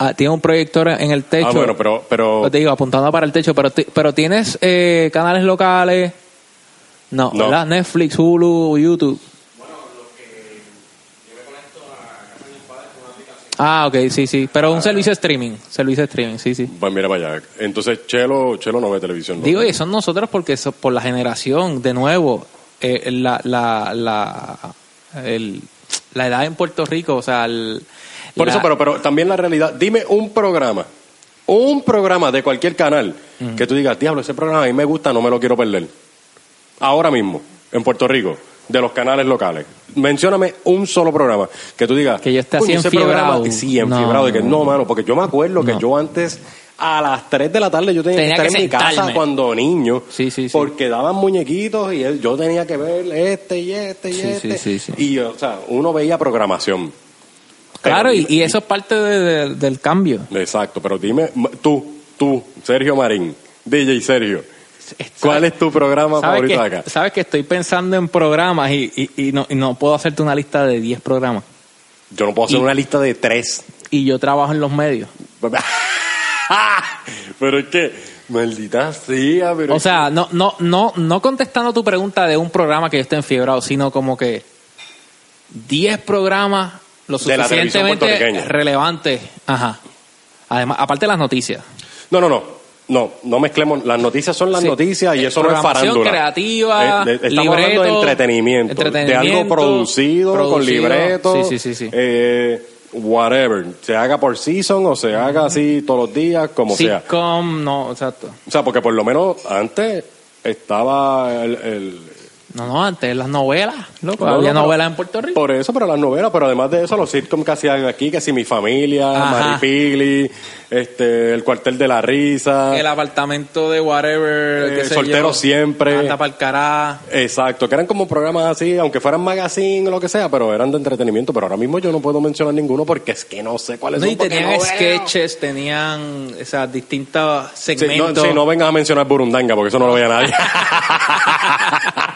Ah, tiene un proyector en el techo. Ah, bueno, pero. pero Pues te digo, apuntando para el techo, pero, pero tienes eh, canales locales. No, No. ¿verdad? Netflix, Hulu, YouTube. Ah, ok, sí, sí. Pero un servicio de streaming. Servicio de streaming, sí, sí. pues mira para allá. Entonces, Chelo, Chelo no ve televisión. ¿no? Digo, y son nosotros porque eso, por la generación, de nuevo, eh, la, la, la, el- la edad en Puerto Rico, o sea, el- Por la- eso, pero, pero también la realidad. Dime un programa, un programa de cualquier canal que tú digas, diablo, ese programa a mí me gusta, no me lo quiero perder. Ahora mismo, en Puerto Rico, de los canales locales. Mencióname un solo programa que tú digas. Que yo esté así "Coño, ese enfiebrado". programa- Sí, No, enfiebrado. de que no, no, no. mano, porque yo me acuerdo que No. yo antes. A las 3 de la tarde yo tenía, Tenía que estar que en mi casa cuando niño. Sí, sí, sí. Porque daban muñequitos y él- yo tenía que ver este y este y este. sí, sí, sí. Y, o sea, uno veía programación. Claro, y, Pero- y eso es parte de- de- del cambio. Exacto, pero dime, tú, tú, Sergio Marín, DJ Sergio, ¿cuál es tu programa ¿Sabes favorito que, de acá? Sabes que estoy pensando en programas y, y, y no, y no puedo hacerte una lista de 10 programas. Yo no puedo hacer una lista de tres. Y yo trabajo en los medios. pero es que, maldita sea, pero... O sea, no, no, no, no contestando tu pregunta de un programa que yo esté enfiebrado, sino como que 10 programas lo suficientemente relevantes. Ajá. Además, aparte de las noticias. No, no, no. No, no mezclemos. Las noticias son las Sí. noticias y Eh, eso no es farándula. creativa, Eh, de- estamos libreto, hablando de entretenimiento, De algo entretenimiento, producido, con libreto. Sí, sí, sí, sí. eh, whatever. Se haga por season o se haga así todos los días, como sea. Sitcom, no, exacto. O sea, porque por lo menos antes estaba el- el No, no, antes las novelas, loco. No, había no, pero- novelas en Puerto Rico. Por eso, pero las novelas, pero además de eso, los sitcoms que hacían aquí, que si Mi Familia. Maripili, este, El Cuartel de la Risa. El apartamento de whatever, Eh, qué sé Soltero yo, Siempre. Anda cará. Exacto, que eran como programas así, aunque fueran magazine o lo que sea, pero eran de entretenimiento. Pero ahora mismo yo no puedo mencionar ninguno porque es que no sé cuáles No, son. y tenían sketches, tenían esas distintos Sí, no, segmentos. sí, no vengas a mencionar Burundanga porque eso no lo veía nadie.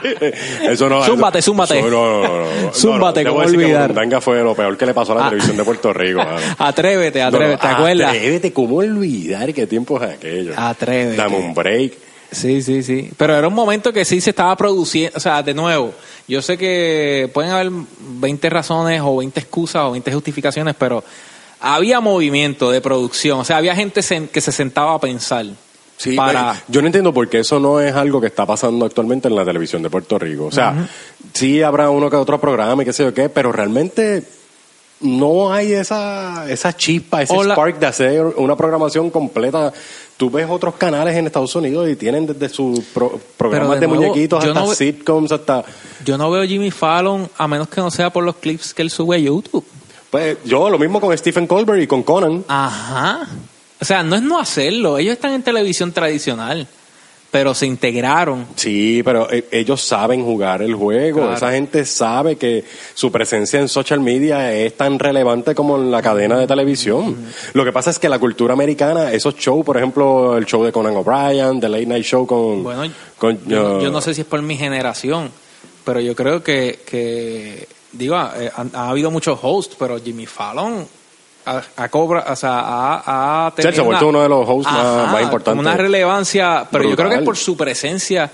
eso no. Zúmbate, eso- zúmbate. eso no, no, no. Zúmbate, No, no, ¿cómo debo decir que olvidar? Burundanga fue lo peor que le pasó a la Ah. televisión de Puerto Rico. Atrévete, atrévete, ¿te acuerdas? Atrévete, ¿cómo olvidar qué tiempos aquellos? Atrévete. Dame un break. Sí, sí, sí. Pero era un momento que sí se estaba produciendo, o sea, de nuevo, yo sé que pueden haber 20 razones o 20 excusas o 20 justificaciones, pero había movimiento de producción, o sea, había gente que se sentaba a pensar. Sí, para... yo no entiendo por qué eso no es algo que está pasando actualmente en la televisión de Puerto Rico. O sea, sí habrá uno que otro programa y qué sé yo qué, pero realmente no hay esa, esa chispa, ese spark de hacer una programación completa. Tú ves otros canales en Estados Unidos y tienen desde sus pro- programas de de, nuevo, muñequitos hasta no sitcoms, hasta... Yo no veo Jimmy Fallon a menos que no sea por los clips que él sube a YouTube. Pues yo lo mismo con Stephen Colbert y con Conan. Ajá. O sea, no es no hacerlo. Ellos están en televisión tradicional, pero se integraron. Sí, pero eh, ellos saben jugar el juego. Claro. Esa gente sabe que su presencia en social media es tan relevante como en la cadena de televisión. Lo que pasa es que la cultura americana, esos shows, por ejemplo, el show de Conan O'Brien, The Late Night Show con... Bueno, con, yo, uh, yo no sé si es por mi generación, pero yo creo que, que digo, eh, ha, ha habido muchos hosts, pero Jimmy Fallon ha, ha cobra, o sea, él se ha vuelto uno de los hosts más- más importantes. Una relevancia, pero yo creo que es por su presencia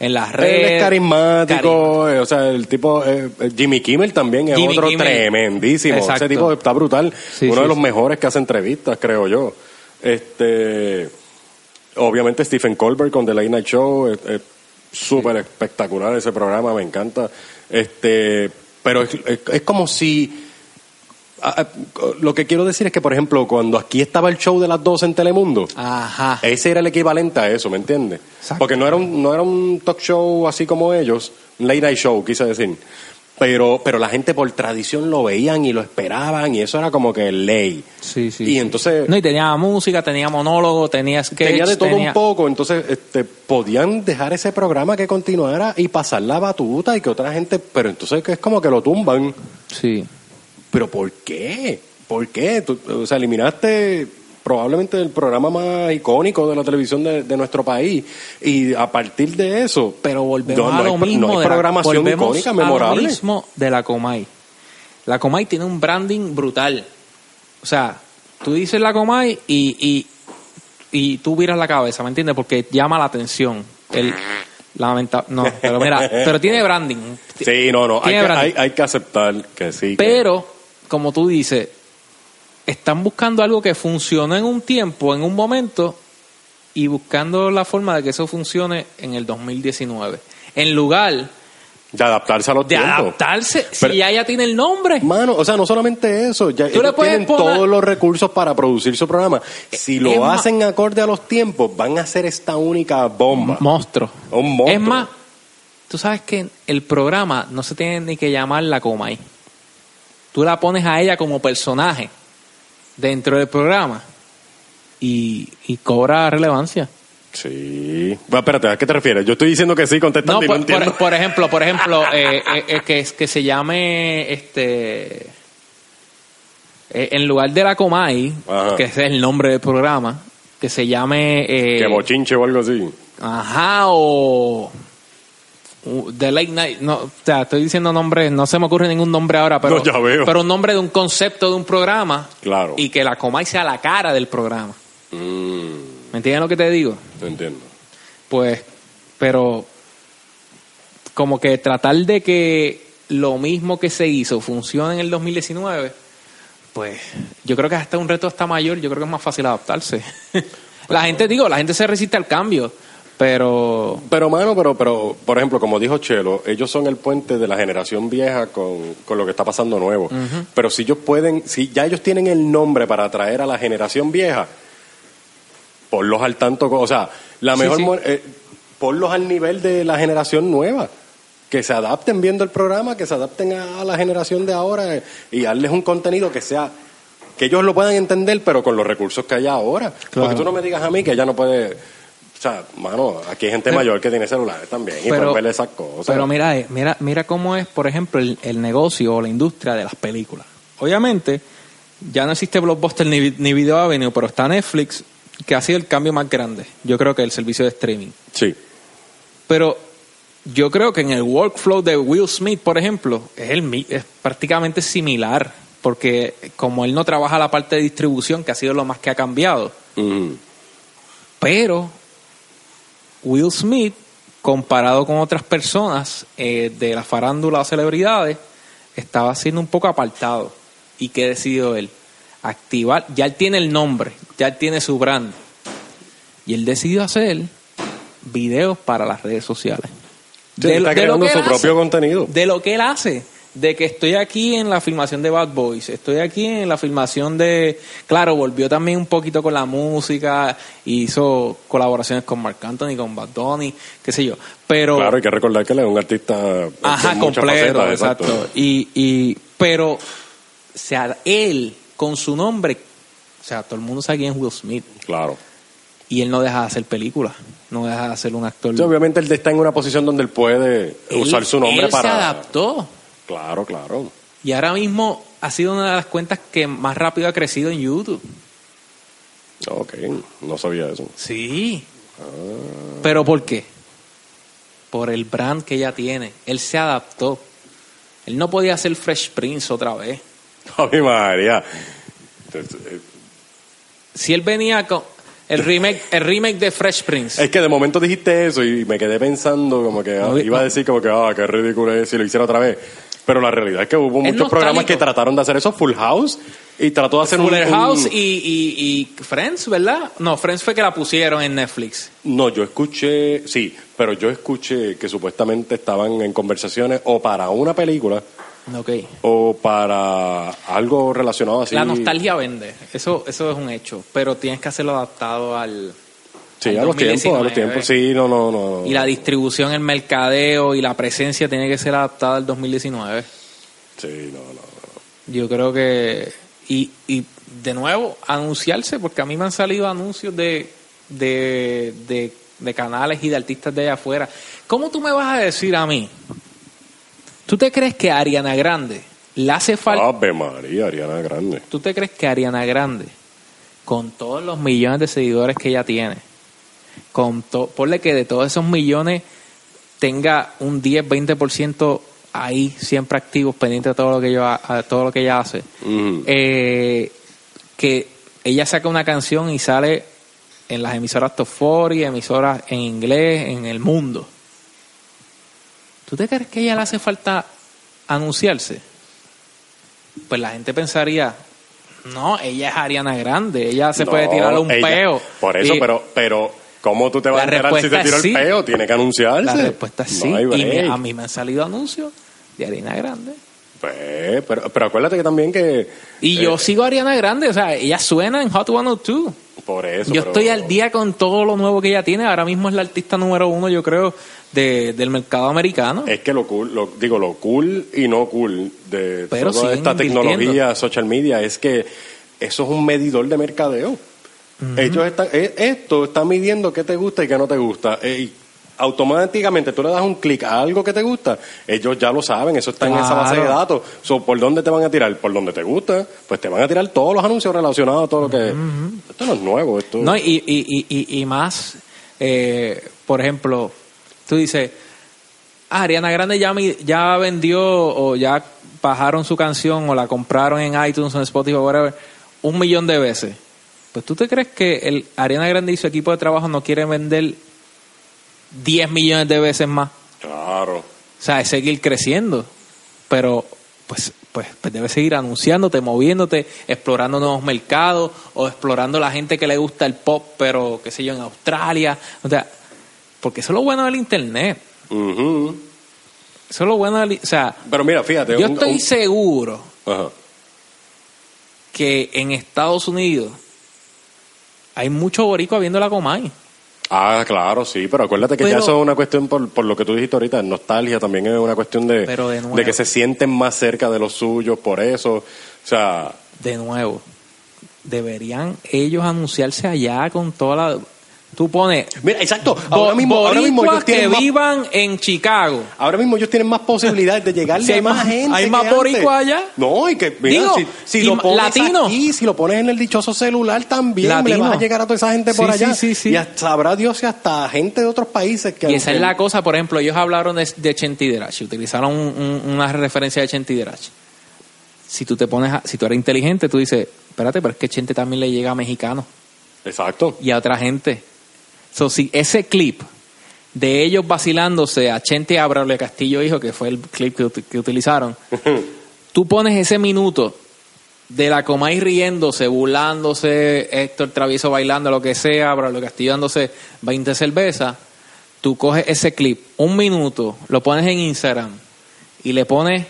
en las Él redes. es carismático, Cari- eh, o sea, el tipo, eh, eh, Jimmy Kimmel también es Jimmy otro Kimmel. tremendísimo. Exacto. Ese tipo está brutal. Sí, Uno sí, de los sí. mejores que hace entrevistas, creo yo. Este, obviamente Stephen Colbert con The Late Night Show, es, súper espectacular ese programa, me encanta. Este, pero es, es- es como si lo que quiero decir es que, por ejemplo, cuando aquí estaba el show de las dos en Telemundo, Ajá. ese era el equivalente a eso, ¿me entiendes? Porque no era, un, no era un talk show así como ellos, un late night show, quise decir. Pero, pero la gente por tradición lo veían y lo esperaban y eso era como que ley. Sí, sí. Y sí. entonces No, y tenía música, tenía monólogo, tenía sketch. tenía de todo tenía- un poco, entonces este, podían dejar ese programa que continuara y pasar la batuta y que otra gente, pero entonces que es como que lo tumban. Sí. ¿Pero por qué? ¿Por qué? Tú, o sea, eliminaste probablemente el programa más icónico de la televisión de, de nuestro país. Y a partir de eso... Pero volvemos no- no a lo hay, mismo. No hay de la- programación icónica, a lo memorable. mismo de la Comay. La Comay tiene un branding brutal. O sea, tú dices la Comay y, y, y tú viras la cabeza, ¿me entiendes? Porque llama la atención. El, lamenta- no, pero mira, pero tiene branding. Sí, no, no. Hay que, hay, hay que aceptar que sí. Pero, como tú dices, están buscando algo que funcionó en un tiempo, en un momento, y buscando la forma de que eso funcione en el 2019. En lugar de adaptarse a los de tiempos. adaptarse, Pero- si ya ya tiene el nombre. Mano, o sea, no solamente eso, ya ellos puedes tienen poner- todos los recursos para producir su programa. Si es lo hacen acorde a los tiempos, van a hacer esta única bomba. Monstruo. Un monstruo. Es más, tú sabes que el programa no se tiene ni que llamar la Comay. Tú la pones a ella como personaje dentro del programa y, y cobra relevancia. Sí. Bueno, espérate, ¿a qué te refieres? Yo estoy diciendo que sí, No, contestando no por, entiendo. por- por ejemplo, por ejemplo, eh, eh, eh, que, que se llame este eh, en lugar de la Comay, Ajá. que ese es el nombre del programa, que se llame eh, que bochinche o algo así. Ajá, o The Late Night. No, o sea, estoy diciendo nombres, no se me ocurre ningún nombre ahora, pero, No, ya veo. pero un nombre de un concepto de un programa. Claro. Y que la Comay sea la cara del programa. Mm, ¿Me entiendes lo que te digo? te entiendo. Pues, pero como que tratar de que lo mismo que se hizo funcione en el 2019, pues yo creo que hasta un reto hasta mayor, yo creo que es más fácil adaptarse. la gente, digo, la gente se resiste al cambio, pero Pero, mano, pero, pero, por ejemplo, como dijo Chelo, ellos son el puente de la generación vieja con, con lo que está pasando nuevo. Pero si ellos pueden, si ya ellos tienen el nombre para atraer a la generación vieja, ponlos al tanto, o sea, la Sí, mejor, sí. mo- eh, ponlos al nivel de la generación nueva. Que se adapten viendo el programa, que se adapten a, la generación de ahora eh, y darles un contenido que sea, que ellos lo puedan entender, pero con los recursos que hay ahora. Claro. Porque tú no me digas a mí que ya no puede. O sea, mano, aquí hay gente Pero- mayor que tiene celulares también y pero- pueden ver esas cosas. Pero mira, eh, mira, mira cómo es, por ejemplo, el, el negocio o la industria de las películas. Obviamente, ya no existe Blockbuster ni, ni Video Avenue, pero está Netflix, que ha sido el cambio más grande. Yo creo que el servicio de streaming. Sí. Pero yo creo que en el workflow de Will Smith, por ejemplo, es, el, es prácticamente similar, porque como él no trabaja la parte de distribución, que ha sido lo más que ha cambiado, pero Will Smith, comparado con otras personas eh, de la farándula o celebridades, estaba siendo un poco apartado. ¿Y qué decidió él? Activar, ya él tiene el nombre, ya él tiene su brand. Y él decidió hacer videos para las redes sociales. Sí, él está creando que su propio contenido. De lo que él hace. De que estoy aquí en la filmación de Bad Boys, estoy aquí en la filmación de... Claro, volvió también un poquito con la música, hizo colaboraciones con Marc Anthony, con Bad Bunny, qué sé yo. Pero... Claro, hay que recordar que él es un artista Ajá, completo, facetas, exacto. Y, y, pero, o sea, él, con su nombre, o sea, todo el mundo sabe quién es Will Smith. Claro. Y él no deja de hacer películas, no deja de ser un actor. Sí, obviamente él está en una posición donde él puede Él- usar su nombre él para... se adaptó. Claro, claro. Y ahora mismo ha sido una de las cuentas que más rápido ha crecido en YouTube. Ok, no sabía eso. Sí. ¿Pero por qué? Por el brand que ella tiene. Él se adaptó. Él no podía hacer Fresh Prince otra vez. Ay, María. Si él venía con el remake, el remake de Fresh Prince. Es que de momento dijiste eso y me quedé pensando como que ah, iba a decir como que, ah, qué ridículo es si lo hiciera otra vez. Pero la realidad es que hubo muchos programas que trataron de hacer eso, Full House, y trató de hacer un- Fuller un, House y, y, y Friends, ¿verdad? No, Friends fue que la pusieron en Netflix. No, yo escuché, sí, pero yo escuché que supuestamente estaban en conversaciones o para una película Ok. o para algo relacionado así. La nostalgia vende, eso, eso es un hecho, pero tienes que hacerlo adaptado al... Sí, a los tiempos, a los 2019. tiempos, sí, no, no, no. Y la distribución, el mercadeo y la presencia tiene que ser adaptada al 2019. Sí, no, no. Yo creo que... Y, y de nuevo, anunciarse, porque a mí me han salido anuncios de, de, de, de canales y de artistas de allá afuera. ¿Cómo tú me vas a decir a mí? ¿Tú te crees que a Ariana Grande le hace falta... Ave María, Ariana Grande. ¿Tú te crees que Ariana Grande, con todos los millones de seguidores que ella tiene, con to- ponle que de todos esos millones tenga un 10, 20% ahí siempre activos, pendientes de todo lo que ella, a todo lo que ella hace, eh, que ella saca una canción y sale en las emisoras top 40, emisoras en inglés, en el mundo. ¿Tú te crees que a ella le hace falta anunciarse? Pues la gente pensaría, no, ella es Ariana Grande, ella se puede tirar un ella- peo. Por eso, Y pero, pero, ¿cómo tú te vas La a enterar si te tiró el sí. peo? Tiene que anunciarse. La respuesta es No sí. y me- a mí me han salido anuncios de Ariana Grande. Pues, pero, pero acuérdate que también que... Y eh, yo sigo a Ariana Grande, o sea, ella suena en Hot 102. Por eso. Yo pero- estoy al día con todo lo nuevo que ella tiene. Ahora mismo es la artista número uno, yo creo, de, del mercado americano. Es que lo cool, lo, digo, lo cool y no cool de Pero toda esta tecnología, social media, es que eso es un medidor de mercadeo. Ellos están, eh, esto está midiendo qué te gusta y qué no te gusta. Eh, y automáticamente tú le das un clic a algo que te gusta, ellos ya lo saben, eso está en esa base de datos. So, ¿Por dónde te van a tirar? Por donde te gusta, pues te van a tirar todos los anuncios relacionados a todo lo que... Esto no es nuevo, esto... No, y, y, y, y, más, eh, por ejemplo, tú dices, ah, Ariana Grande ya, ya vendió o ya bajaron su canción o la compraron en iTunes o en Spotify o whatever un millón de veces. Pues tú te crees que el Ariana Grande y su equipo de trabajo no quieren vender 10 millones de veces más. Claro. O sea, es seguir creciendo. Pero, pues, pues, pues debes seguir anunciándote, moviéndote, explorando nuevos mercados o explorando la gente que le gusta el pop, pero, qué sé yo, en Australia. O sea, porque eso es lo bueno del Internet. Ujú. Eso es lo bueno del... O sea, Pero mira, fíjate... yo un- estoy un- seguro que en Estados Unidos hay mucho boricua viendo la Comay. Ah, claro, sí, pero acuérdate que ya eso es una cuestión, por, por lo que tú dijiste ahorita, nostalgia también es una cuestión de, Pero de nuevo. que se sienten más cerca de los suyos, por eso, o sea, de nuevo, deberían ellos anunciarse allá con toda la... Tú pones... mira, exacto, ahora mismo, ahora mismo ellos que más, vivan en Chicago. ahora mismo ellos tienen más posibilidades de llegarle Sí, hay a más gente. hay más boricuas allá. No, y que, mira, Digo, si, si lo pones latino. aquí, si lo pones en el dichoso celular también, le Latino. vas a llegar a toda esa gente por Sí, allá. sí, sí, sí. Y hasta, sabrá Dios si hasta gente de otros países que... Y esa es la cosa, por ejemplo, ellos hablaron de, de utilizaron un- un- una referencia de Chenti Derachi. Si tú te pones, a- si tú eres inteligente, tú dices, espérate, pero es que Chente también le llega a mexicanos Exacto. y a otra gente. So, si ese clip de ellos vacilándose a Chente Abrable Castillo Hijo, que fue el clip que, que utilizaron, tú pones ese minuto de la Comay riéndose, burlándose, Héctor Travieso bailando, lo que sea, Braulio Castillo dándose 20 cervezas, tú coges ese clip, un minuto, lo pones en Instagram y le pones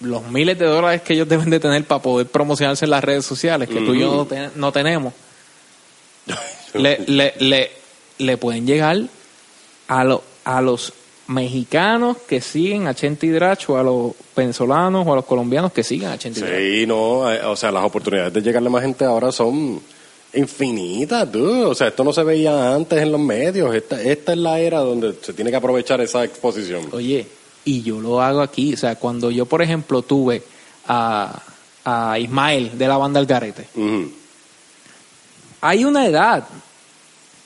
los miles de dólares que ellos deben de tener para poder promocionarse en las redes sociales, que tú y yo no, ten- no tenemos, le, le, le, le pueden llegar a, lo- a los mexicanos que siguen a Chente y Dracho, a los venezolanos o a los colombianos que siguen a Chente y Dracho. Sí, no, eh, o sea, las oportunidades de llegarle a más gente ahora son infinitas, dude. O sea, esto no se veía antes en los medios. Esta, esta es la era donde se tiene que aprovechar esa exposición. Oye, y yo lo hago aquí. O sea, cuando yo, por ejemplo, tuve a, a Ismael de la banda Algarete, Ujú. hay una edad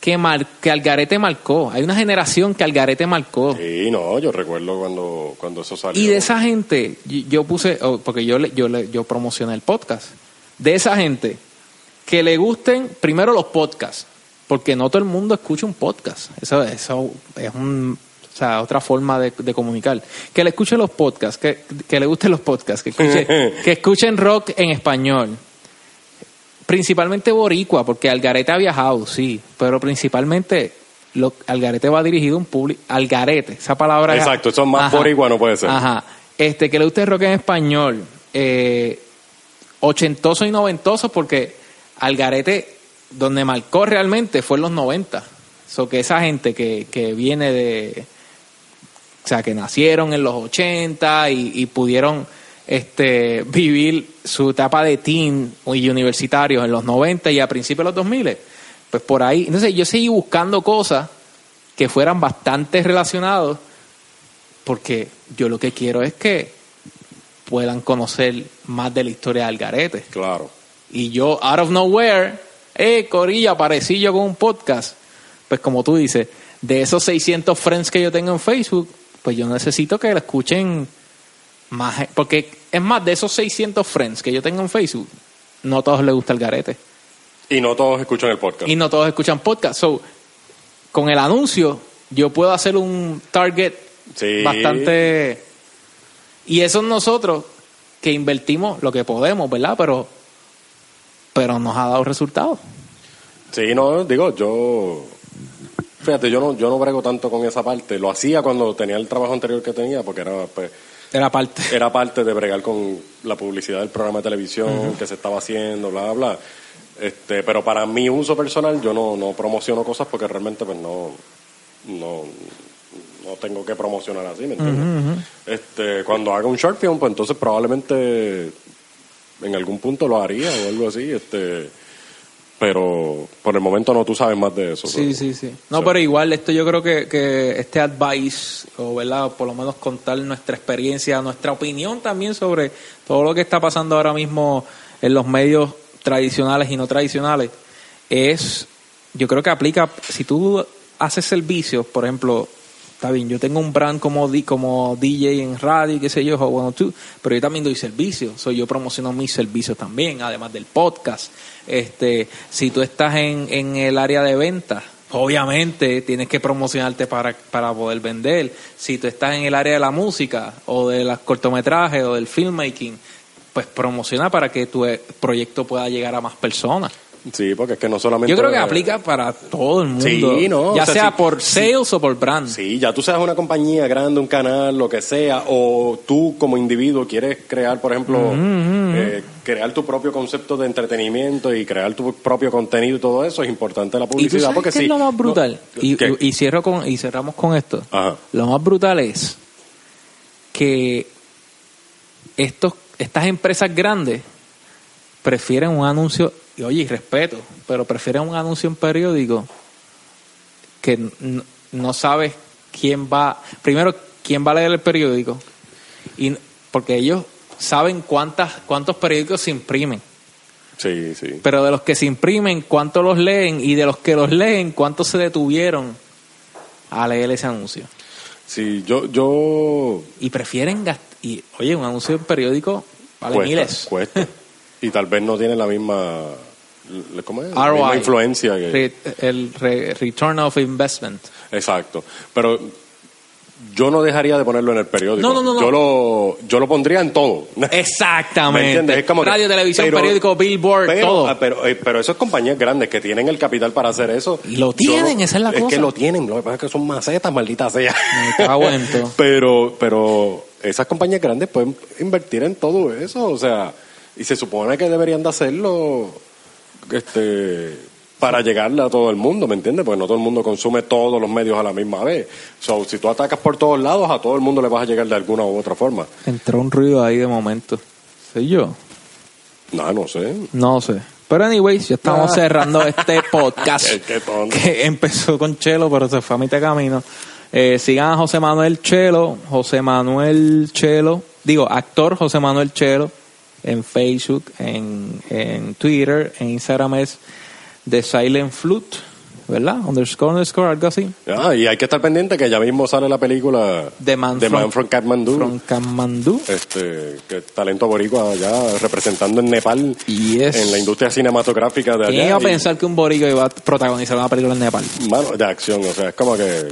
que, mar, que Algarete marcó. Hay una generación que Algarete marcó. Sí, no, yo recuerdo cuando, cuando eso salió. Y de esa gente, yo puse, oh, porque yo, le- yo, le- yo promocioné el podcast, de esa gente que le gusten primero los podcasts, porque no todo el mundo escucha un podcast. Eso, eso es un, o sea, otra forma de, de comunicar. Que le escuchen los podcasts, que, que le gusten los podcasts, que, escuche- que escuchen rock en español. Principalmente boricua, porque Algarete ha viajado, sí, pero principalmente lo, Algarete va dirigido a un público. Algarete, esa palabra. Exacto, eso más Ajá. boricua no puede ser. Ajá. Este, que le guste el rock en español, eh, ochentoso y noventoso, porque Algarete, donde marcó realmente, fue en los 90. So que esa gente que, que viene de. O sea, que nacieron en los 80 y, y pudieron este, vivir su etapa de teen y universitarios en los 90 y a principios de los 2000. Pues por ahí. Entonces yo seguí buscando cosas que fueran bastante relacionados porque yo lo que quiero es que puedan conocer más de la historia de Algarete. Claro. Y yo, out of nowhere, eh, Corilla, aparecí yo con un podcast. Pues como tú dices, de esos 600 friends que yo tengo en Facebook, pues yo necesito que lo escuchen más. gen- Porque es más, de esos 600 friends que yo tengo en Facebook, no a todos les gusta el garete. Y no todos escuchan el podcast. Y no todos escuchan podcast. So, con el anuncio, yo puedo hacer un target Sí. bastante. Y eso es nosotros que invertimos lo que podemos, ¿verdad? Pero, pero nos ha dado resultados. Sí, no, digo, yo. Fíjate, yo no, yo no brego tanto con esa parte. Lo hacía cuando tenía el trabajo anterior que tenía, porque era, pues, Era parte. era parte de bregar con la publicidad del programa de televisión que se estaba haciendo, bla, bla. Este, pero para mi uso personal, yo no, no promociono cosas porque realmente, pues, no, no, no tengo que promocionar así, ¿me entiendes? Este, cuando haga un short film, pues entonces probablemente en algún punto lo haría o algo así, este, pero por el momento no, tú sabes más de eso. Sí, sí, sí. No, pero igual esto yo creo que, que este advice, o verdad, por lo menos contar nuestra experiencia, nuestra opinión también sobre todo lo que está pasando ahora mismo en los medios tradicionales y no tradicionales, es, yo creo que aplica, si tú haces servicios, por ejemplo, está bien, yo tengo un brand como, como DJ en radio, qué sé yo, bueno, tú, pero yo también doy servicios, soy yo promociono mis servicios también, además del podcast. Este, si tú estás en, en el área de ventas, obviamente tienes que promocionarte para, para poder vender. Si tú estás en el área de la música o de los cortometrajes o del filmmaking, pues promociona para que tu eh, proyecto pueda llegar a más personas. Sí, porque es que no solamente... Yo creo que aplica para todo el mundo, Sí, no, ya o sea, sea sí, por sí. sales o por brand. Sí, ya tú seas una compañía grande, un canal, lo que sea, o tú como individuo quieres crear, por ejemplo, eh, crear tu propio concepto de entretenimiento y crear tu propio contenido y todo eso, es importante la Y tú publicidad sabes porque qué sí. es lo más brutal. No, y, y cierro con y cerramos con esto. Ajá. Lo más brutal es que estos estas empresas grandes prefieren un anuncio y oye y respeto, pero prefieren un anuncio en periódico que n- no sabes quién va primero quién va a leer el periódico y porque ellos saben cuántas cuántos periódicos se imprimen Sí, sí. pero de los que se imprimen, ¿cuántos los leen? Y de los que los leen, ¿cuántos se detuvieron a leer ese anuncio? Sí, yo, yo Y prefieren gastar. Y oye, un anuncio en periódico vale cuesta, miles. cuesta. y tal vez no tiene la misma, ¿cómo es? La ROI. misma influencia que... Re- el re- return of investment. Exacto. Pero yo no dejaría de ponerlo en el periódico. No, no, no, no. Yo lo, yo lo pondría en todo. ¿Me Exactamente. Es como que- Radio, televisión, pero- periódico, billboard, pero, todo. ah, Pero, eh, pero esas compañías grandes que tienen el capital para hacer eso. Lo tienen, no- esa es la cosa. Es que lo tienen, lo que pasa es que son macetas, maldita sea. Me cago en todo. pero, pero esas compañías grandes pueden invertir en todo eso, o sea, y se supone que deberían de hacerlo este para llegarle a todo el mundo, ¿me entiendes? Porque no todo el mundo consume todos los medios a la misma vez. So, si tú atacas por todos lados, a todo el mundo le vas a llegar de alguna u otra forma. Entró un ruido ahí de momento. ¿Soy yo? No, no sé. No sé. Pero anyways, ya estamos Ah. cerrando este podcast Qué- qué tonto. que empezó con Chelo, pero se fue a mitad camino. Eh, sigan a José Manuel Chelo, José Manuel Chelo, digo, actor José Manuel Chelo, en Facebook, en, en Twitter, en Instagram es The Silent Flute, ¿verdad? Underscore, underscore, algo así. Ah, y hay que estar pendiente que ya mismo sale la película The Man, The Man from Kathmandu. From Kathmandu. este, que talento boricua allá representando en Nepal Yes. en la industria cinematográfica de allá. ¿Quién iba a pensar que un borico iba a protagonizar una película en Nepal? Mano, de acción, o sea, es como que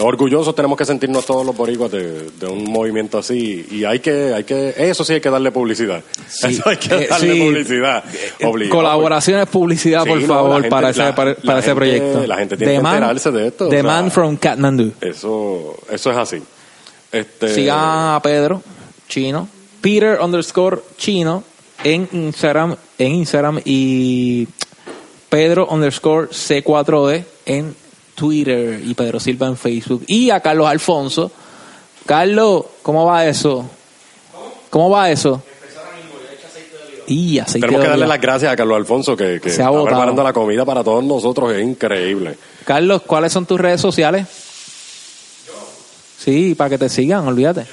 orgullosos tenemos que sentirnos todos los boricuas de, de un movimiento así y hay que, hay que, eso sí hay que darle publicidad. Sí. Eso hay que Eh, darle sí. publicidad. Eh, Obligado. Colaboraciones, publicidad, Sí, por no, favor, gente- para ese, para, ese gente- proyecto. la gente tiene The que Man- enterarse de esto, o The sea. Man from Kathmandu. Eso, eso es así. Este, Sigan a Pedro, chino, Peter underscore chino, en Instagram, en Instagram y Pedro underscore C4D en Twitter y Pedro Silva en Facebook. Y a Carlos Alfonso. Carlos, ¿cómo va eso? ¿Cómo va eso? Y aceite Tenemos que darle las gracias a Carlos Alfonso que, que está preparando la comida para todos nosotros. Es increíble. Carlos, ¿cuáles son tus redes sociales? Sí, para que te sigan, olvídate.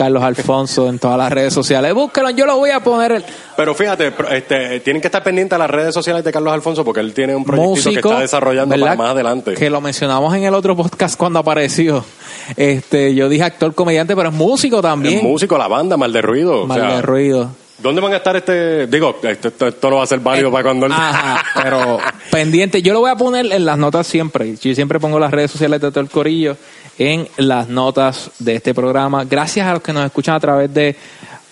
Carlos Alfonso en todas las redes sociales. Búscalo, yo lo voy a poner. El Pero fíjate, este, tienen que estar pendientes a las redes sociales de Carlos Alfonso porque él tiene un proyectito músico. que está desarrollando para más adelante. Que lo mencionamos en el otro podcast cuando apareció. Este, yo dije actor, comediante, pero es músico también. El músico, la banda, mal de ruido. o Mal sea, de ruido. ¿Dónde van a estar este? Digo, esto, esto- esto no va a ser válido para cuando él. Eh, Ajá, pero pendiente. Yo lo voy a poner en las notas siempre. Yo siempre pongo las redes sociales de todo el corillo en las notas de este programa. Gracias a los que nos escuchan a través de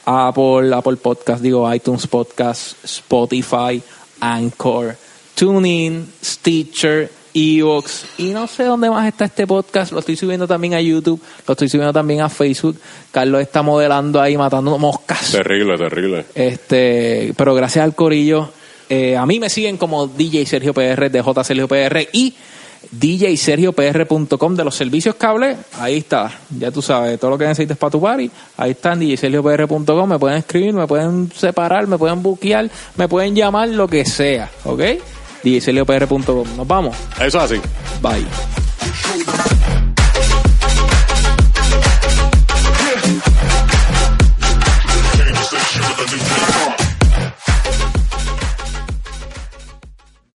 Apple, Apple Podcast, digo iTunes Podcast, Spotify, Anchor, TuneIn, Stitcher, Evox y no sé dónde más está este podcast. Lo estoy subiendo también a YouTube, lo estoy subiendo también a Facebook. Carlos está modelando ahí, matando moscas. Terrible, terrible. Este, pero gracias al corillo, eh, a mí me siguen como DJ Sergio PR, DJ Sergio PR y djsergiopr.com de los servicios cable. Ahí está, ya tú sabes, todo lo que necesites para tu party. Ahí está en djsergiopr.com. Me pueden escribir, me pueden separar, me pueden buquear, me pueden llamar, lo que sea, ¿ok? djsergiopr.com. Nos vamos. Eso es así. Bye.